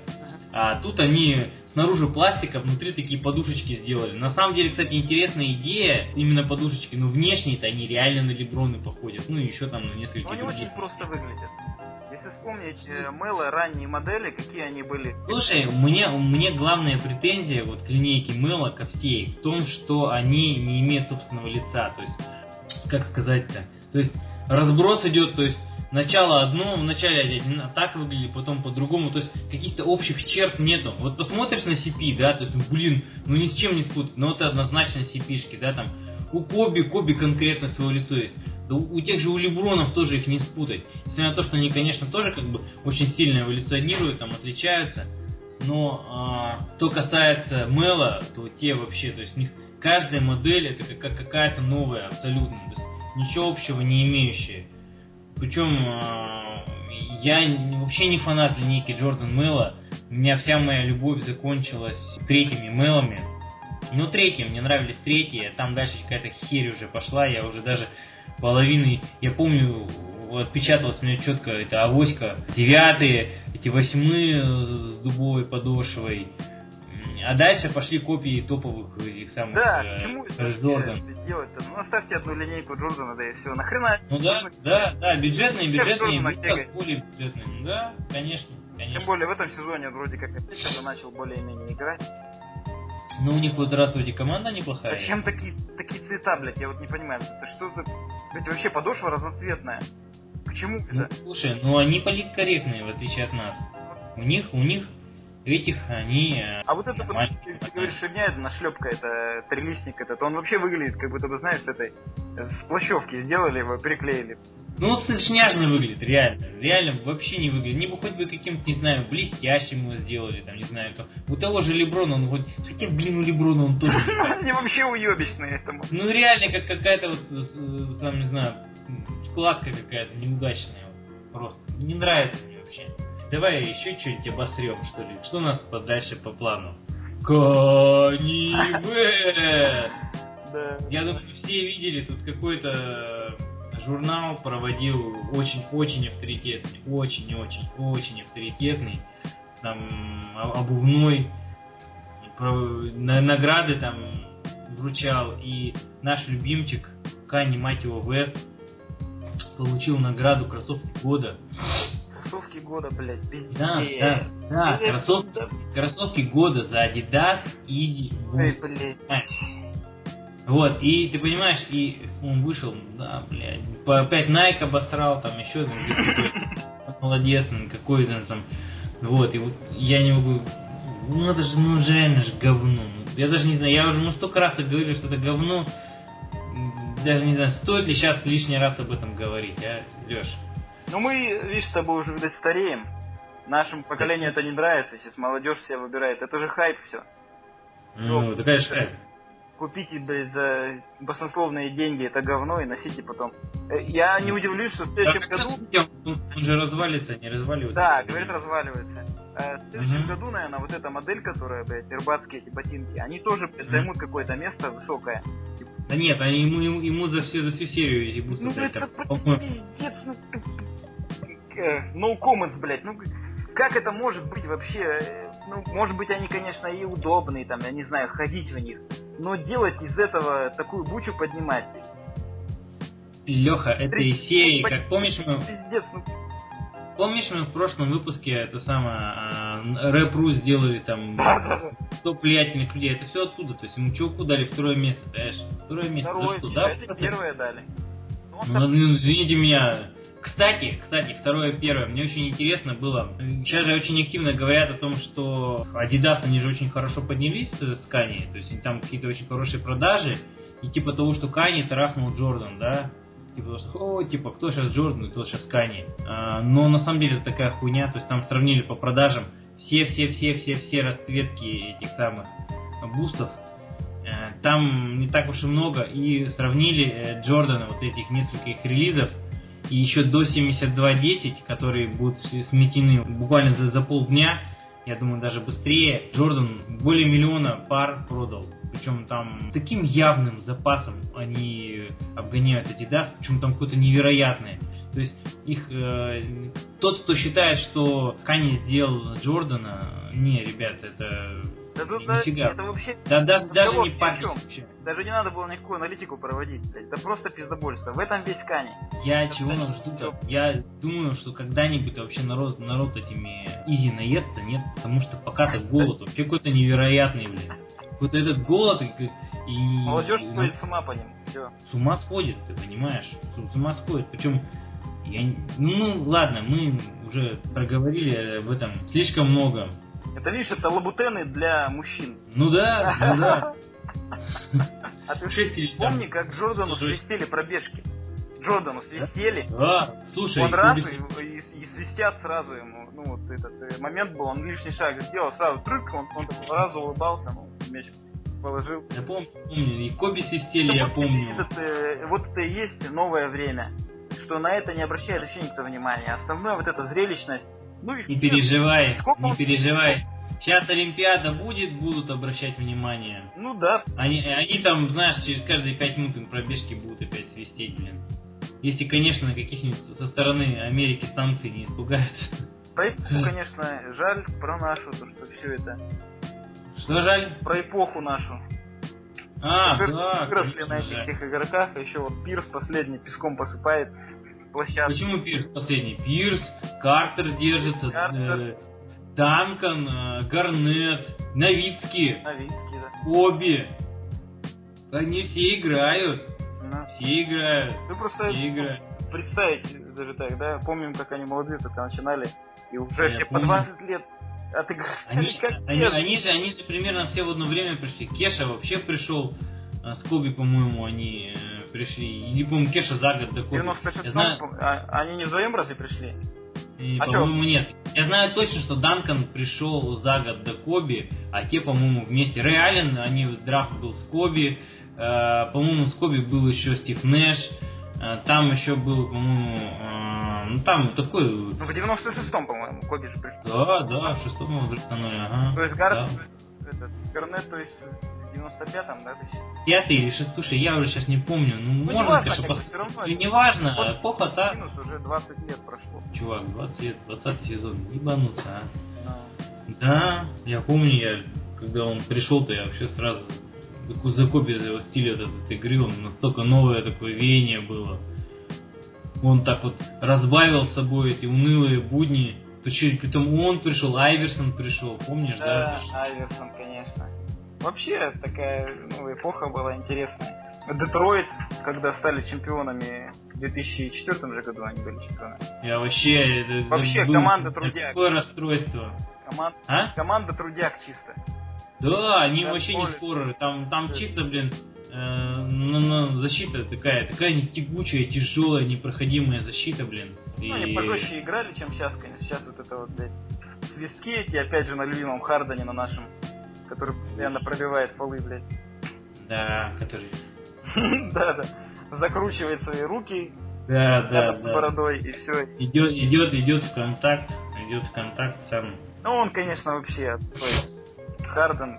а тут они снаружи пластика, внутри такие подушечки сделали. На самом деле, кстати, интересная идея, именно подушечки, но внешне-то они реально на Леброны походят, ну и еще там на несколько Но они других. очень просто выглядят. Если вспомнить э, Мэла ранние модели, какие они были. Слушай, мне, мне главная претензия вот к линейке Мэла ко всей в том, что они не имеют собственного лица. То есть, как сказать-то? То есть, разброс идет, то есть, начало одно, вначале один так выглядит, потом по-другому, то есть, каких-то общих черт нету. Вот посмотришь на CP, да, то есть, блин, ну ни с чем не спутать, но это однозначно CP-шки, да, там, у Коби, Коби конкретно свое лицо есть. Да у, у тех же у Лебронов тоже их не спутать. Несмотря на то, что они, конечно, тоже как бы очень сильно эволюционируют, там отличаются. Но а, что касается Мела, то те вообще, то есть у них каждая модель это как какая-то новая абсолютно, то есть ничего общего не имеющая. Причем а, я вообще не фанат линейки Джордан Мэла. У меня вся моя любовь закончилась третьими Мелами. Ну, третьи, мне нравились третьи, там дальше какая-то херь уже пошла, я уже даже половины, я помню, отпечаталось мне четко, это авоська, девятые, эти восьмые с дубовой подошвой, а дальше пошли копии топовых этих самых Да, э, почему это Jordan. вообще делать-то? Ну оставьте одну линейку Джордана, да и все. Нахрена? Ну да, да, да, бюджетные, бюджетные, ну, более бюджетные, Ну да, конечно, Тем конечно. более в этом сезоне он вроде как что-то начал более-менее играть. Ну, у них вот раз вроде команда неплохая. Зачем такие, такие цвета, блядь? Я вот не понимаю. Это что за... Блядь, вообще подошва разноцветная. К чему Ну, это? слушай, ну они политкорректные, в отличие от нас. У них, у них этих, они... э, А вот это нормально. ты, ты говоришь, фигня, это нашлепка, это трилистник этот, он вообще выглядит, как будто бы, знаешь, с этой, с плащевки сделали его, приклеили. Ну, шняжно выглядит, реально. Реально вообще не выглядит. Не бы хоть бы каким-то, не знаю, блестящим его сделали, там, не знаю, как. У того же Леброна, он хоть... Хотя, блин, у Леброна он тоже... Они вообще уебищные этому. Ну, реально, как какая-то вот, э, э, там, не знаю, складка какая-то неудачная. Просто. Не нравится мне вообще. Давай еще что-нибудь обосрем, что ли. Что у нас по- дальше по плану? Да. Я думаю, все видели, тут какой-то журнал проводил очень-очень авторитетный, очень-очень-очень авторитетный, там о- обувной, награды там вручал, и наш любимчик Кани, мать его, Вест, получил награду кроссовки года. Кроссовки года, блядь, везде. Да, да, да, Блядь, кроссовки, да, кроссовки года за Adidas и Ой, блядь. Вот, и ты понимаешь, и он вышел, да, блядь, опять Nike обосрал, там еще там, молодец, ну, какой-то там, вот, и вот я не могу, ну это же, ну реально же говно, ну, я даже не знаю, я уже, мы столько раз говорили, что это говно, даже не знаю, стоит ли сейчас лишний раз об этом говорить, а, Леш? Ну мы, видишь, с тобой уже, видать, стареем. Нашему поколению это не нравится, сейчас молодежь себя выбирает. Это же хайп все. Ну, такая же хайп. купите, блядь, за баснословные деньги это говно и носите потом. Э, Я не удивлюсь, что в следующем году... Он же развалится, не разваливается. Да, говорит, разваливается. Э, В следующем году, наверное, вот эта модель, которая, блядь, рыбацкие эти ботинки, они тоже, блядь, займут какое-то место высокое. Да нет, они ему, ему, ему за всю, за всю серию бусы, Ну, блядь, это пиздец, ну... э, No comments, блядь, ну... Как это может быть вообще? Э, Ну, может быть, они, конечно, и удобные, там, я не знаю, ходить в них. Но делать из этого такую бучу поднимать, Леха, это серии, как помнишь мы, пиздец, ну... помнишь мы в прошлом выпуске это самое а, рэп.ру сделали там топ влиятельных людей, это все оттуда, то есть ему чуваку дали второе место, знаешь, второе место, Второе, что, да? это первое дали. Ну, Ну, ну, извините меня. Кстати, кстати, второе, первое, мне очень интересно было. Сейчас же очень активно говорят о том, что Adidas, они же очень хорошо поднялись с Кани, то есть там какие-то очень хорошие продажи, и типа того, что Кани трахнул Джордан, да? Типа, что, о, типа, кто сейчас Джордан, кто сейчас Кани. А, но на самом деле это такая хуйня, то есть там сравнили по продажам все-все-все-все-все расцветки этих самых бустов, Э, там не так уж и много, и сравнили э, Джордана, вот этих несколько их релизов, и еще до 72.10, которые будут сметены буквально за, за полдня, я думаю, даже быстрее, Джордан более миллиона пар продал. Причем там таким явным запасом они обгоняют Adidas, причем там какое-то невероятное. То есть их э, тот, кто считает, что Кани сделал Джордана, не, ребята, это Да тут, да, нифига. это вообще да, даже, даже не ни Даже не надо было никакую аналитику проводить, блядь. Это просто пиздобольство. В этом весь Кани. Я Это чего значит, жду-то? Я думаю, что когда-нибудь вообще народ, народ этими изи наестся, нет? Потому что пока-то голод вообще какой-то невероятный, блин. Какой-то этот голод и... и- Молодежь ну, сходит с ума по ним. Все. с ума сходит, ты понимаешь? С, с ума сходит. Причем, я, не- ну ладно, мы уже проговорили об этом слишком много. Это видишь, это лабутены для мужчин. Ну да, ну да. А ты помни, как Джордану свистели пробежки? Джордану свистели. Да, слушай, Он раз и, и- и свистят сразу ему. Ну вот этот э, момент был, он лишний шаг сделал, сразу трык, он, он сразу улыбался, ну, мяч положил. я помню, и Коби свистели, я помню. этот, э, вот это и есть новое время, что на это не обращает вообще никто внимания. Основное вот эта зрелищность. Ну Не переживай, Сколько не переживай. Сейчас Олимпиада будет, будут обращать внимание. Ну да, Они, они там, знаешь, через каждые пять минут им пробежки будут опять свистеть, блин. Если, конечно, каких-нибудь со стороны Америки санкций не испугаются. про эпоху, конечно, жаль про нашу, то что все это. Что жаль? Про эпоху нашу. А, Выр- да, Выросли на этих всех игроках, а еще вот Пирс последний песком посыпает площадку. Почему Пирс последний? Пирс, Картер держится, Картер. э, Данкан, э, Гарнет, Новицкий, Новинский, да. Оби. Они все играют, Ну, все играют, Вы просто все играют. представить даже так, да? Помним, как они молодые только начинали, и уже Да, я все по помню. 20 лет отыграли. Они, они, они же, они же примерно все в одно время пришли. Кеша вообще пришел, а, с Коби, по-моему, они э, пришли. Или, по-моему, Кеша за год до Коби. 96 Я знаю, они не вдвоем разве пришли? и, а по-моему, нет. Я знаю точно, что Данкан пришел за год до Коби, а те, по-моему, вместе. Рэй Аллен, они драфт был с Коби. э, по-моему, с Коби был еще Стив Нэш. э, там еще был, по-моему, э, ну там такой... Ну, в 96-м, по-моему, Коби же пришел. Да, да, в шестом его драфтанули, ага. То есть Гар... да. этот, Гарнет, то есть 95-м, да? Пятый или шестой, слушай, я уже сейчас не помню. Ну, Ну, можно, неважно, конечно, пос- всё равно. Ну, неважно, Вот эпоха та. Минус уже 20 лет прошло. Чувак, 20 лет, 20 сезон, ебануться, а. Ну, Да, я помню, я, когда он пришел-то, я вообще сразу закопил его стиль от этой игры, он настолько новое такое веяние было. Он так вот разбавил с собой эти унылые будни. Причем, притом он пришел, Айверсон пришел, помнишь, да? Да, Айверсон, конечно. Вообще такая ну, эпоха была интересная. Детройт, когда стали чемпионами в 2004 же году они были чемпионами. Я вообще... это- это Вообще, было команда трудяг. Такое расстройство. Команд... А? Команда трудяк чисто. Да, они Да, вообще не поле. скорые. Там, там Да. чисто, блин, э, ну, ну, защита такая, такая не тягучая, тяжелая, непроходимая защита, блин. Ну, они И- пожестче играли, чем сейчас, конечно. Сейчас вот это вот, блядь, свистки эти, опять же, на любимом Хардане, на нашем, который постоянно пробивает фолы, блядь. Да, который... Да, да. Закручивает свои руки, Да, да, с бородой, и все. Идет, идет, идет в контакт, идет в контакт сам. Ну, он, конечно, вообще Харден.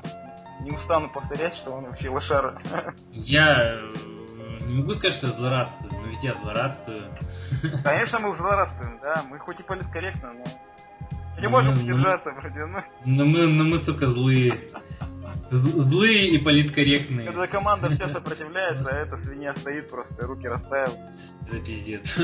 Не устану повторять, что он вообще лошара. Я э, не могу сказать, что злорадствую, но ведь я злорадствую. Конечно, мы злорадствуем, да. Мы хоть и политкорректно, но не можем Ну, ну. удержаться вроде. Ну, Но мы, но мы, сука, злые. Злые и политкорректные. когда команда вся сопротивляется, а эта свинья стоит просто, руки расставил. Это пиздец.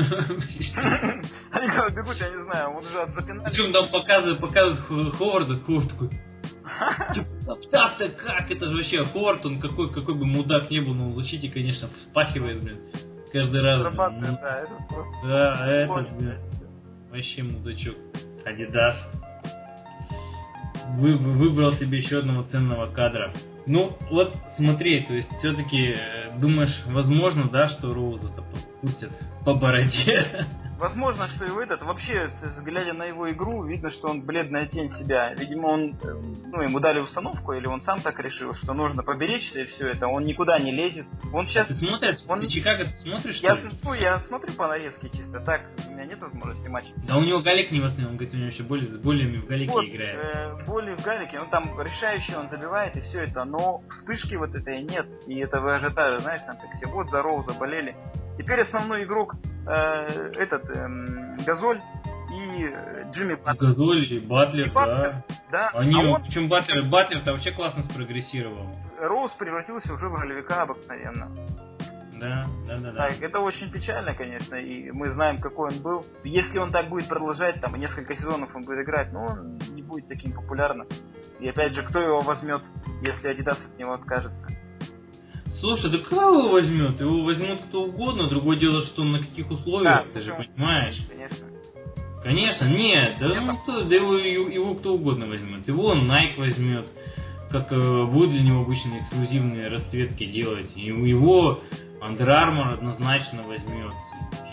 Они когда бегут, я не знаю, он уже запинали. Причем там показывают, показывают Хо- Ховарда, Ховард такой, «Типа, так-то как? Это же вообще Ховард, он какой, какой бы мудак не был, но в защите, конечно, вспахивает, блин. Каждый раз. Зарабатывает, да, это просто... Ну, Да, это, понял, блин, вообще мудачок. Адидас. Вы, вы- выбрал себе еще одного ценного кадра. Ну, вот смотри, то есть все-таки думаешь, возможно, да, что Роуза-то пустят по бороде. Возможно, что и в этот, вообще, глядя на его игру, видно, что он бледная тень себя. Видимо, он, э, ну, ему дали установку, или он сам так решил, что нужно поберечься и все это. Он никуда не лезет. Он сейчас... Ты смотришь? он- Ты Чикаго ты смотришь? Я, ну, я смотрю по нарезке чисто так, у меня нет возможности матча. Да у него Галек не восстановил, он говорит, у него еще более, с болями в Галеке Вот, играет. э, боли в галике, он там решающий, он забивает и все это, но вспышки вот этой нет, и этого ажиотажа, знаешь, там так все, вот за Роуза болели. Теперь основной игрок, э, этот, эм, Газоль и э, Джимми Бат- Газоль и Батлер, И Батлер. да. да, Они, а он, причем Батлер, Батлер-то вообще классно спрогрессировал. Роуз превратился уже в ролевика обыкновенно. Да, да, да, да. Так, это очень печально, конечно, и мы знаем, какой он был. Если он так будет продолжать, там, несколько сезонов он будет играть, но он не будет таким популярным. И опять же, кто его возьмет, если Adidas от него откажется? Слушай, да кто его возьмет? Его возьмет кто угодно. Другое дело, что на каких условиях, Да, ты же понимаешь. Конечно. Конечно, нет, да Нет, ну кто, да его, его кто угодно возьмет. Его Nike возьмет, как э, будет для него обычно эксклюзивные расцветки делать. И его Under Armour однозначно возьмет.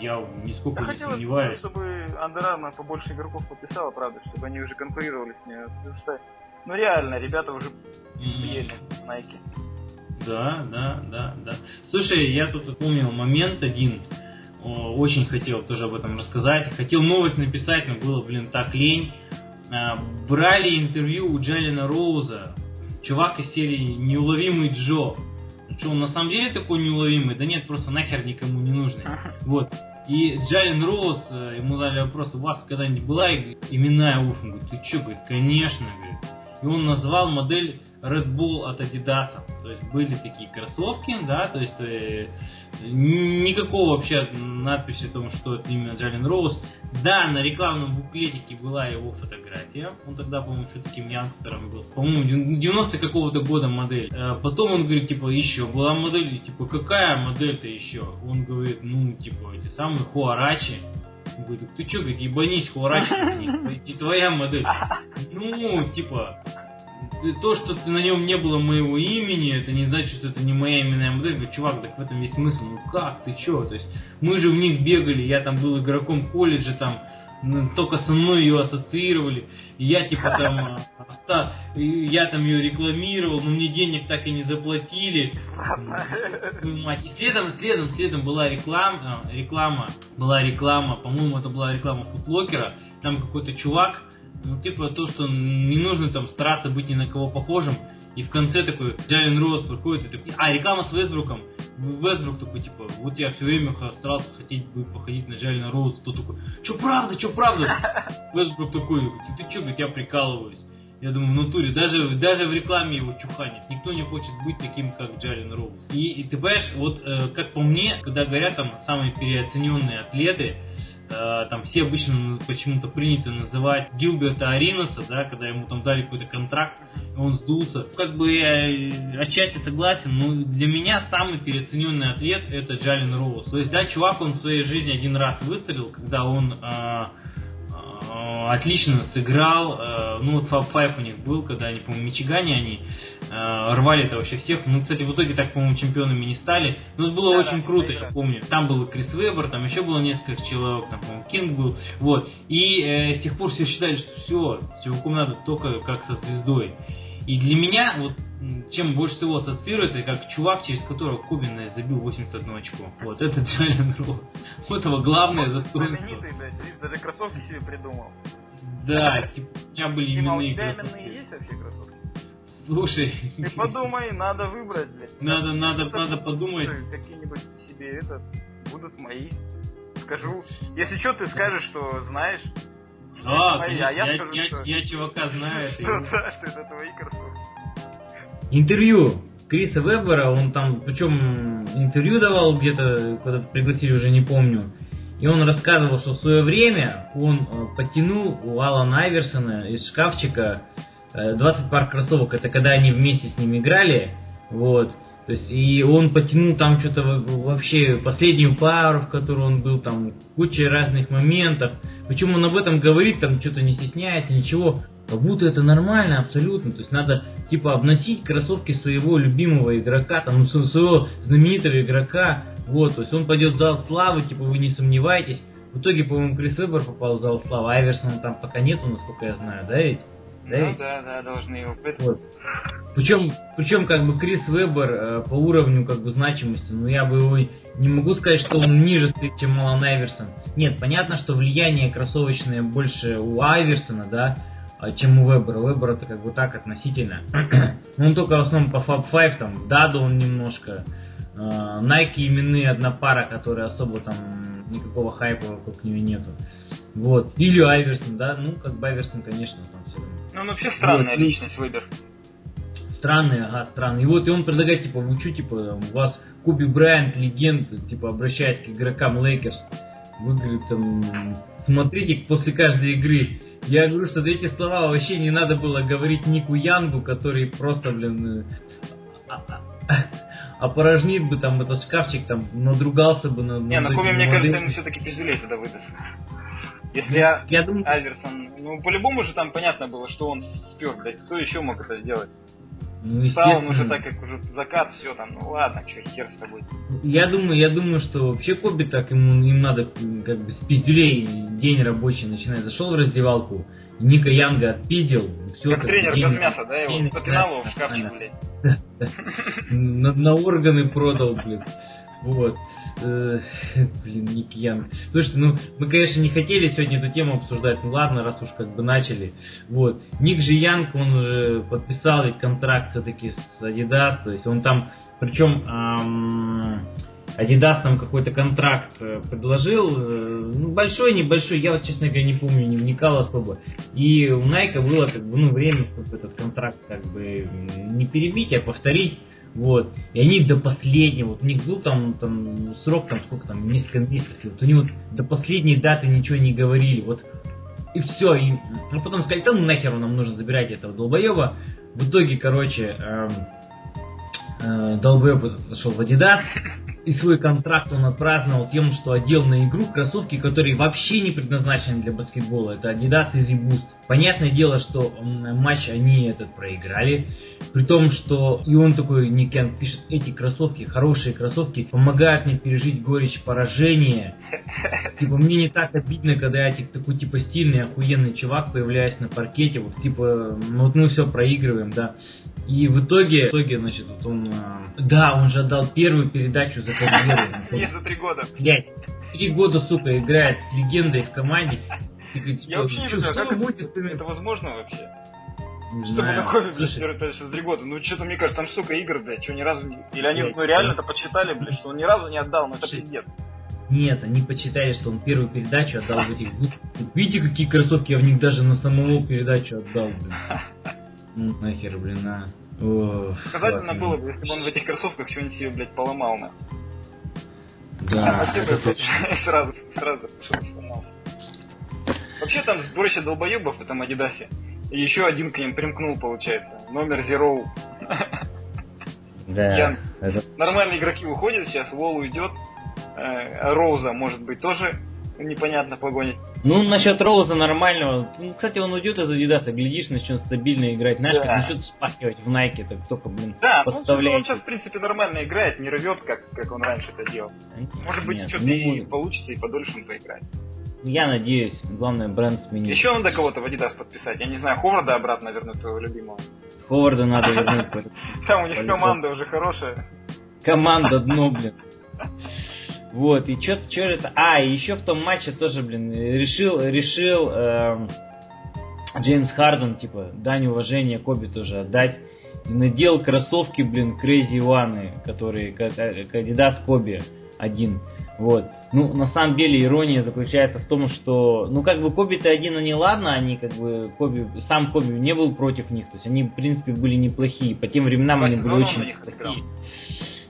Я нисколько Да не хотелось сомневаюсь. чтобы Under Armour побольше игроков подписала, правда, чтобы они уже конкурировали с ней. Потому что, ну реально, ребята уже М. ели Nike. Да, да, да, да. Слушай, я тут вспомнил момент один. Очень хотел тоже об этом рассказать. Хотел новость написать, но было, блин, так лень. А, Брали интервью у Джалина Роуза. Чувак из серии «Неуловимый Джо». Что, он на самом деле такой неуловимый? Да нет, просто нахер никому не нужный. Вот. И Джалин Роуз, э, ему задали вопрос, у вас когда-нибудь была именная обувь? Он говорит, ты что, говорит, конечно, говорит. И он назвал модель Red Bull от Adidas. То есть были такие кроссовки, да, то есть э, никакого вообще надписи о том, что это именно Джалин Роуз. Да, на рекламном буклетике была его фотография. Он тогда, по-моему, еще таким янгстером был. По-моему, 90 какого-то года модель. Э, Потом он говорит, типа, еще была модель. Типа, какая модель-то еще? Он говорит, ну, типа, эти самые Хуарачи. Говорит, ты что, говорит, ебанись, Хуарачи, это не, твоя модель. Ну, типа, то, что ты на нем не было моего имени, это не значит, что это не моя именная модель. Говорю, чувак, так в этом весь смысл. Ну как, ты чё? То есть мы же в них бегали, я там был игроком колледжа, там только со мной ее ассоциировали. И я типа там я там ее рекламировал, но мне денег так и не заплатили. И следом, следом, следом была реклама, реклама, была реклама, по-моему, это была реклама футлокера, там какой-то чувак, ну, типа то, что не нужно там стараться быть ни на кого похожим, и в конце такой Джален Роуз приходит и такой, а, реклама с Вестбруком, Вестбрук такой, типа, вот я все время старался хотеть бы походить на Джалена Роуз, тот такой, что правда, что правда? Вестбрук такой, ты, ты что, говорит, я прикалываюсь. Я думаю, в натуре, даже, даже в рекламе его чуханит. Никто не хочет быть таким, как Джален Роуз. И, и ты понимаешь, вот э, как по мне, когда говорят там самые переоцененные атлеты, там все обычно почему-то принято называть Гилберта Ариноса, да, когда ему там дали какой-то контракт, и он сдулся. Как бы я э, отчасти согласен, но для меня самый переоцененный атлет это Джален Роуз. То есть, да, чувак, он в своей жизни один раз выстрелил, когда он э, э, отлично сыграл. э, Ну, вот Фаб Файв у них был, когда они, по-моему, Мичигане они э, рвали это вообще всех. Ну, кстати, в итоге так, по-моему, чемпионами не стали. Но это было Да-да, очень круто, проиграли. я помню. Там был и Крис Вебер, там еще было несколько человек, там, по-моему, Кинг был. Вот. И э, с тех пор все считали, что все, чувакам надо только как со звездой. И для меня, вот, чем больше всего ассоциируется, как чувак, через которого Кубин забил 81 очко. Вот, это Джален Роуз. Вот его главное достоинство. Знаменитый, блядь, даже кроссовки себе придумал. Да, типа, у меня были а у именные тебя кроссовки. именные есть вообще кроссовки? Слушай, Ты подумай, надо выбрать, блядь. Надо, надо, надо подумать. Какие-нибудь себе это будут мои. Скажу. Если что, ты скажешь, что знаешь. Да, мои, а я, я, скажу, я- что, я чувака знаю. что, его. да, что это твои кроссовки. интервью Криса Вебера, он там, причем интервью давал где-то, куда-то пригласили, уже не помню. И он рассказывал, что в свое время он э, подтянул у Алана Айверсона из шкафчика э, 20 пар кроссовок. Это когда они вместе с ним играли. Вот. То есть, и он потянул там что-то во- вообще последнюю пару, в которой он был, там куча разных моментов. Причем он об этом говорит, там что-то не стесняется, ничего. Как будто это нормально абсолютно. То есть надо типа обносить кроссовки своего любимого игрока, там, ну, сво- своего знаменитого игрока. Вот, то есть он пойдет в зал славы, типа вы не сомневайтесь. В итоге, по-моему, Крис Вебер попал в зал славы, Айверсона там пока нету, насколько я знаю, да ведь? Да Ну ведь? да, да, должны его. Вот. Причем, причем как бы Крис Вебер э, по уровню как бы значимости, ну я бы его не могу сказать, что он ниже стоит, чем Алан Айверсон. Нет, понятно, что влияние кроссовочное больше у Айверсона, да, а, чем у Вебера. У Вебера это как бы так относительно. Ну, он только в основном по Fab 5, там, Даду он немножко. э, Nike именные одна пара, которая особо там никакого хайпа вокруг нее нету. Вот. Или Айверсон, да, ну, как бы Айверсон, конечно, там все равно. Ну, он вообще странная Вот, ну, личность, выбор. Странный, ага, странный. И вот и он предлагает, типа, вы что, типа, у вас Коби Брайант, легенда, типа, обращаясь к игрокам Лейкерс. Вы, говорит, там, смотрите после каждой игры. Я говорю, что эти слова вообще не надо было говорить Нику Янгу, который просто, блин, э, а- а- опорожнил бы там этот шкафчик, там, надругался бы на... Не, над на Коби, мне кажется, ему все-таки пиздюлей тогда выдаст. Если я Я думаю, Айверсон, ну по-любому же там понятно было, что он спер, блядь, кто еще мог это сделать? ну, Стал он уже так, как уже закат, все там, ну ладно, что, хер с тобой. Я думаю, я думаю, что вообще Коби так ему им надо как бы с пиздюлей день рабочий начинает. Зашел в раздевалку, Ника Янга отпиздил, все как тренер без мяса, да, его день запинал его в шкафчик, блядь. на, органы продал, блин. Вот. Э, блин, Ник Янг. Слушайте, ну, мы, конечно, не хотели сегодня эту тему обсуждать, ну ладно, раз уж как бы начали. Вот. Ник же Янг, он уже подписал ведь контракт все-таки с Adidas, то есть он там, причем ам, Adidas там какой-то контракт э, предложил, э, ну, большой, небольшой, я вот, честно говоря, не помню, не вникал особо. И у Найка было как бы, ну, время, чтобы этот контракт как бы не перебить, а повторить. Вот. И они до последнего, вот у них был там, там срок, там сколько там, несколько месяцев, вот они вот до последней даты ничего не говорили. Вот и все. И, ну, потом сказали, да ну нахер нам нужно забирать этого долбоеба. В итоге, короче, эм, э, долбоеб этот в Adidas, и свой контракт он отпраздновал тем, что одел на игру кроссовки, которые вообще не предназначены для баскетбола. Это Adidas Easy Boost. Понятное дело, что матч они этот проиграли. При том, что и он такой, Ник Янг пишет, эти кроссовки, хорошие кроссовки, помогают мне пережить горечь поражения. Типа, мне не так обидно, когда я типа, такой, типа, стильный, охуенный чувак, появляюсь на паркете, вот, типа, ну, вот мы все проигрываем, да. И в итоге, в итоге, значит, вот он, а, да, он же отдал первую передачу за карьеру. Не за три года. Блять, три года, сука, играет с легендой в команде. Говоришь, Я вообще не «Чё, знаю, как это, будете с ними?» это возможно вообще? Не Чтобы знаю. первый передача за три года. Ну, что-то, мне кажется, там столько игр, блядь, что ни разу не... Или они, ну, реально-то подсчитали, блядь, что он ни разу не отдал, ну, это пиздец. Нет, они почитали, что он первую передачу отдал в этих... Видите, какие кроссовки, я в них даже на самого передачу отдал, блин. Ну, нахер, блин, на. Ох, Показательно ладно. было бы, если бы он в этих кроссовках что-нибудь себе, блядь, поломал, на. Да, А это точно. сразу, сразу что-то сломался. Вообще там сборище долбоебов в этом Адидасе. И еще один к ним примкнул, получается. Номер Зероу. Да, это- Нормальные игроки уходят сейчас, Вол уйдет. Э, Роуза, может быть, тоже непонятно погонит. Ну, насчет Роуза нормального. Ну, кстати, он уйдет из Адидаса, глядишь, начнет стабильно играть. Знаешь, Да. как начнет спахивать в Найке, так только, блин, Да, ну, он сейчас, в принципе, нормально играет, не рвет, как, как он раньше это делал. Может быть, что-то ну, и получится, и подольше он поиграет. Я надеюсь, главное бренд сменить. Еще надо кого-то в Adidas подписать. Я не знаю, Ховарда обратно вернуть твоего любимого. Ховарда надо вернуть. Там у них команда уже хорошая. Команда дно, блин. Вот, и что что это... А, и еще в том матче тоже, блин, решил, решил э, Джеймс Харден, типа, дань уважения Коби тоже отдать. И надел кроссовки, блин, Crazy One, которые, как Adidas Коби один. Вот. Ну, на самом деле, ирония заключается в том, что, ну, как бы Коби-то один, они ладно, они как бы, Коби, сам Коби не был против них, то есть они, в принципе, были неплохие. По тем временам они были очень плохие.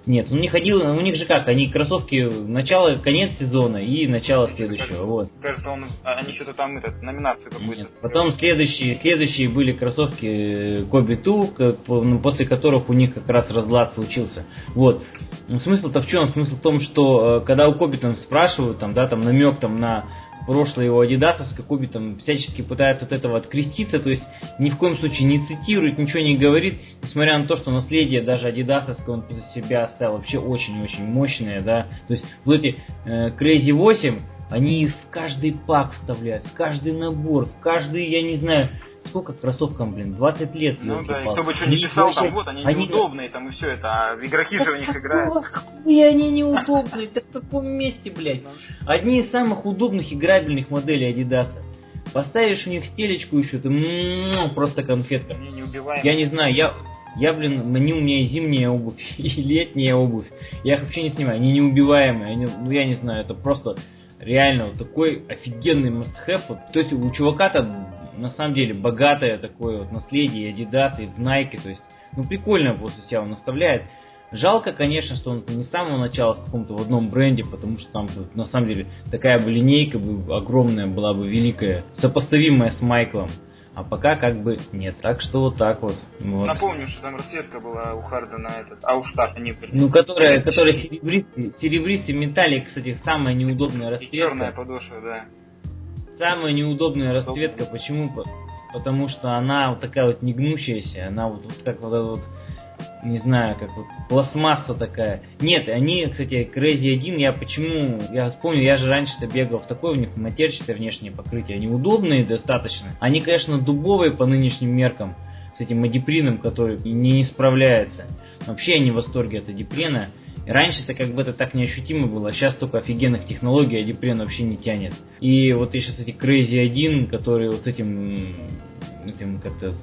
Нет, ну не ходил, у них же как, они кроссовки начало, конец сезона и начало следующего, вот. Кажется, он, а, они что-то там, этот, номинацию какую-то. Нет, потом следующие, следующие были кроссовки Коби Ту, ну, после которых у них как раз разлад случился. Вот. Ну, смысл-то в чем? Смысл в том, что э, когда у Коби там спрашивают, там, да, там намек там на прошлое его адидасовское, Коби там всячески пытается от этого откреститься, то есть ни в коем случае не цитирует, ничего не говорит, несмотря на то, что наследие даже адидасовское он после себя оставил вообще очень-очень мощное, да, то есть вот эти э, Crazy 8, они в каждый пак вставляют, в каждый набор, в каждый, я не знаю, сколько кроссовкам, блин, 20 лет. Ну да, и кто бы что не писал, там вот они, они неудобные, там и все это, а игроки же в них играют. Какие они неудобные, так в каком месте, блядь? Одни из самых удобных играбельных моделей Adidas. Поставишь в них стелечку еще, ты просто конфетка. Не убиваем. Я не знаю, я, я, блин, они у меня и зимняя обувь, и летняя обувь. Я их вообще не снимаю, они неубиваемые. Они, ну я не знаю, это просто реально вот такой офигенный must-have. Вот, то есть у чувака-то на самом деле богатое такое вот наследие Adidas и в Nike, то есть, ну прикольно после себя он оставляет. Жалко, конечно, что он не с самого начала в каком-то в одном бренде, потому что там на самом деле такая бы линейка бы огромная была бы великая, сопоставимая с Майклом. А пока как бы нет. Так что вот так вот. вот. Напомню, что там расцветка была у Хардена этот, Аустат, они были. Ну, которая, которая серебристый, серебристый металлик, кстати, самая неудобная расцветка. И черная подошва, да. Самая неудобная расцветка, почему? Потому что она вот такая вот негнущаяся, она вот, вот как вот эта вот, не знаю, как вот пластмасса такая. Нет, они, кстати, Crazy 1, я почему, я вспомнил, я же раньше-то бегал в такой, у них матерчатое внешнее покрытие, они удобные достаточно. Они, конечно, дубовые по нынешним меркам, с этим адиприном, который не справляется. Вообще я не в восторге от адипрена. Раньше-то как бы это так неощутимо было, сейчас только офигенных технологий Адипрен вообще не тянет. И вот еще, кстати, Crazy 1, который вот этим, этим как-то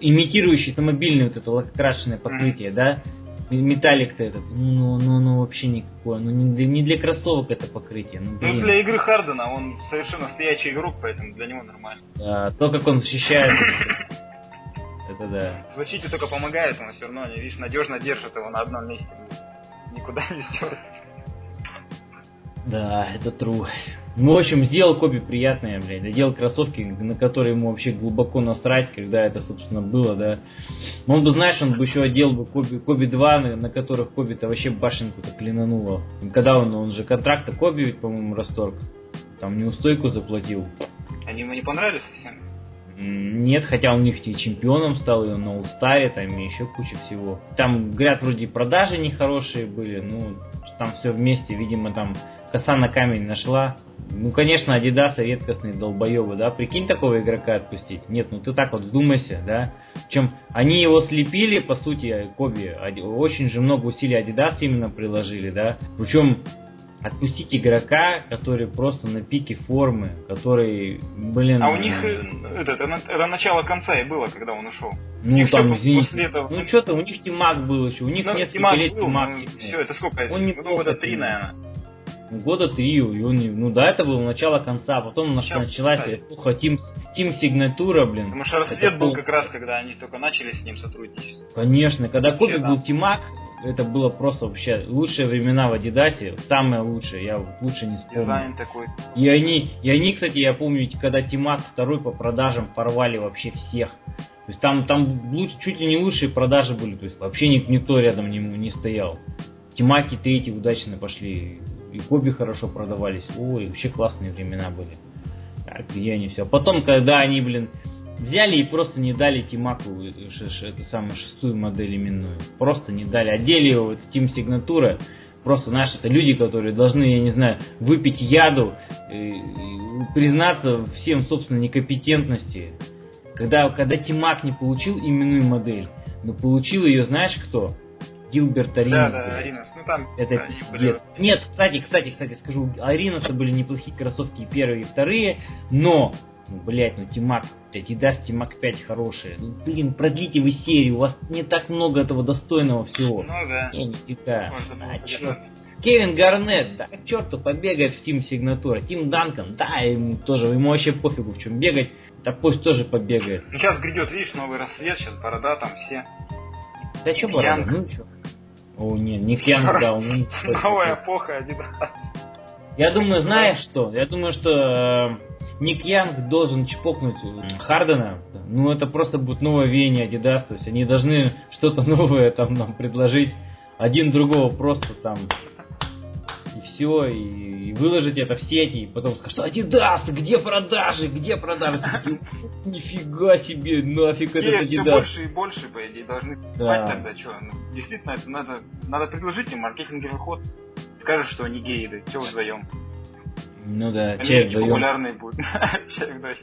имитирующий автомобильное вот это лакокрашенное покрытие, да, металлик-то этот, ну, ну, ну, вообще никакое, ну, не для, не для кроссовок это покрытие. Ну, блин. ну, для игры Хардена, он совершенно стоячий игрок, поэтому для него нормально. Да, то, как он защищает, это да. В защите только помогает, он все равно, видишь, надежно держит его на одном месте никуда не стерт. Да, это true. Ну, в общем, сделал Коби приятное, блядь. Надел кроссовки, на которые ему вообще глубоко насрать, когда это, собственно, было, да. Он бы, знаешь, он бы еще одел бы Коби, Коби 2, на, на которых Коби-то вообще башенку-то клинануло. Когда он, он же контракта Коби ведь, по-моему, расторг. Там неустойку заплатил. Они ему не понравились совсем? Нет, хотя у них и чемпионом стал, и на Улстаре, там и еще куча всего. Там, говорят, вроде продажи нехорошие были, ну, там все вместе, видимо, там коса на камень нашла. Ну, конечно, Адидасы редкостные долбоебы, да, прикинь такого игрока отпустить. Нет, ну ты так вот вдумайся, да. Причем они его слепили, по сути, Коби, очень же много усилий Адидас именно приложили, да. Причем отпустить игрока, который просто на пике формы, который, блин... А у них э, это, это, это начало конца и было, когда он ушел. Ну там, извините, этого... ну что-то у них Тимак был еще, у них ну, несколько Тимак лет был, Тимак. Ну, все, это сколько? Он не ну, года три, наверное. Года три, и он не, ну да, это было начало конца, а потом Сейчас, началась эпоха Тим, Тим Сигнатура, блин. Потому что рассвет был как раз, когда они только начали с ним сотрудничать. Конечно, когда Коби был Тимак, это было просто вообще лучшие времена в Адидасе, самое лучшее, я вот лучше не вспомню. Дизайн такой. И они, и они, кстати, я помню, когда Тимак второй по продажам порвали вообще всех. То есть там, там лучше, чуть ли не лучшие продажи были, то есть вообще никто рядом не, не стоял. Тимаки третий удачно пошли, и Коби хорошо продавались. Ой, вообще классные времена были. Так, где они все. Потом, когда они, блин, взяли и просто не дали Тимаку эту самую шестую модель именную. Просто не дали. Одели его в Team Signature. просто, знаешь, это люди, которые должны, я не знаю, выпить яду, и, и признаться всем собственной некомпетентности. Когда, когда Тимак не получил именную модель, но получил ее, знаешь кто? Гилберт Аринас. Да, да, Аринас. Ну там, Это да, пиздец. Нет, кстати, кстати, кстати, скажу, Аринаса были неплохие кроссовки и первые, и вторые, но ну, блять, ну Тимак, блядь, и даст Тимак 5 хорошие. Ну, блин, продлите вы серию, у вас не так много этого достойного всего. Ну да. Не, нифига. Можно было А, черт. Кевин Гарнет, да к черту, побегает в Тим Сигнатура. Тим Данкан, да, ему тоже, ему вообще пофигу в чем бегать, да пусть тоже побегает. Ну сейчас грядет, видишь, новый рассвет, сейчас борода там все. Да что борода, ну чё. О, нет, Ник Янг, да, он... Новая эпоха, Адидас. Я думаю, знаешь что? Я думаю, что э, Ник Янг должен чпокнуть э, Хардена. Ну, это просто будет новое веяние Adidas. То есть они должны что-то новое там нам предложить. Один другого просто там и все, и, и выложить это в сети, и потом скажут, что Adidas, где продажи, где продажи? Все Нифига себе, нафиг Геев этот все Adidas. больше и больше, по идее, должны Да. покупать тогда, что? Ну, действительно, это надо, надо предложить им маркетинговый ход. Скажешь, что они геи, да, что вдвоем. Ну да, Они чай вдвоем. популярные будут. Чай вдвоем.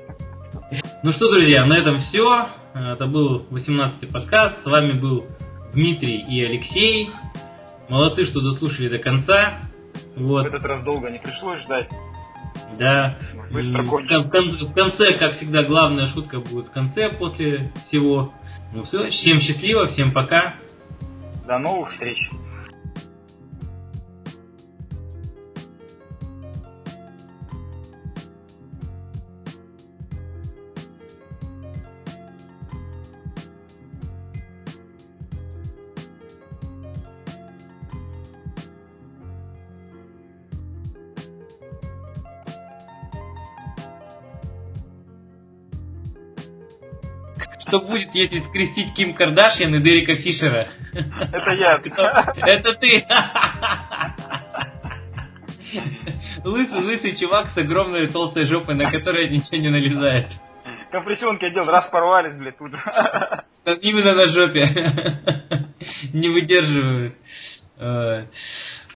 Ну что, друзья, на этом все. Это был 18-й подкаст. С вами был Дмитрий и Алексей. Молодцы, что дослушали до конца. В Вот, этот раз долго не пришлось ждать. да. Быстро в, кончил. кон- в кон- в конце, как всегда, главная шутка будет в конце после всего. Ну все, всем счастливо, всем пока. До новых встреч. Что будет, если скрестить Ким Кардашьян и Дерека Фишера? Это я. Это ты! Лысый, лысый чувак с огромной толстой жопой, на которой ничего не налезает. Компрессионки одел, раз порвались, блядь, тут. Именно на жопе. Не выдерживают. Э,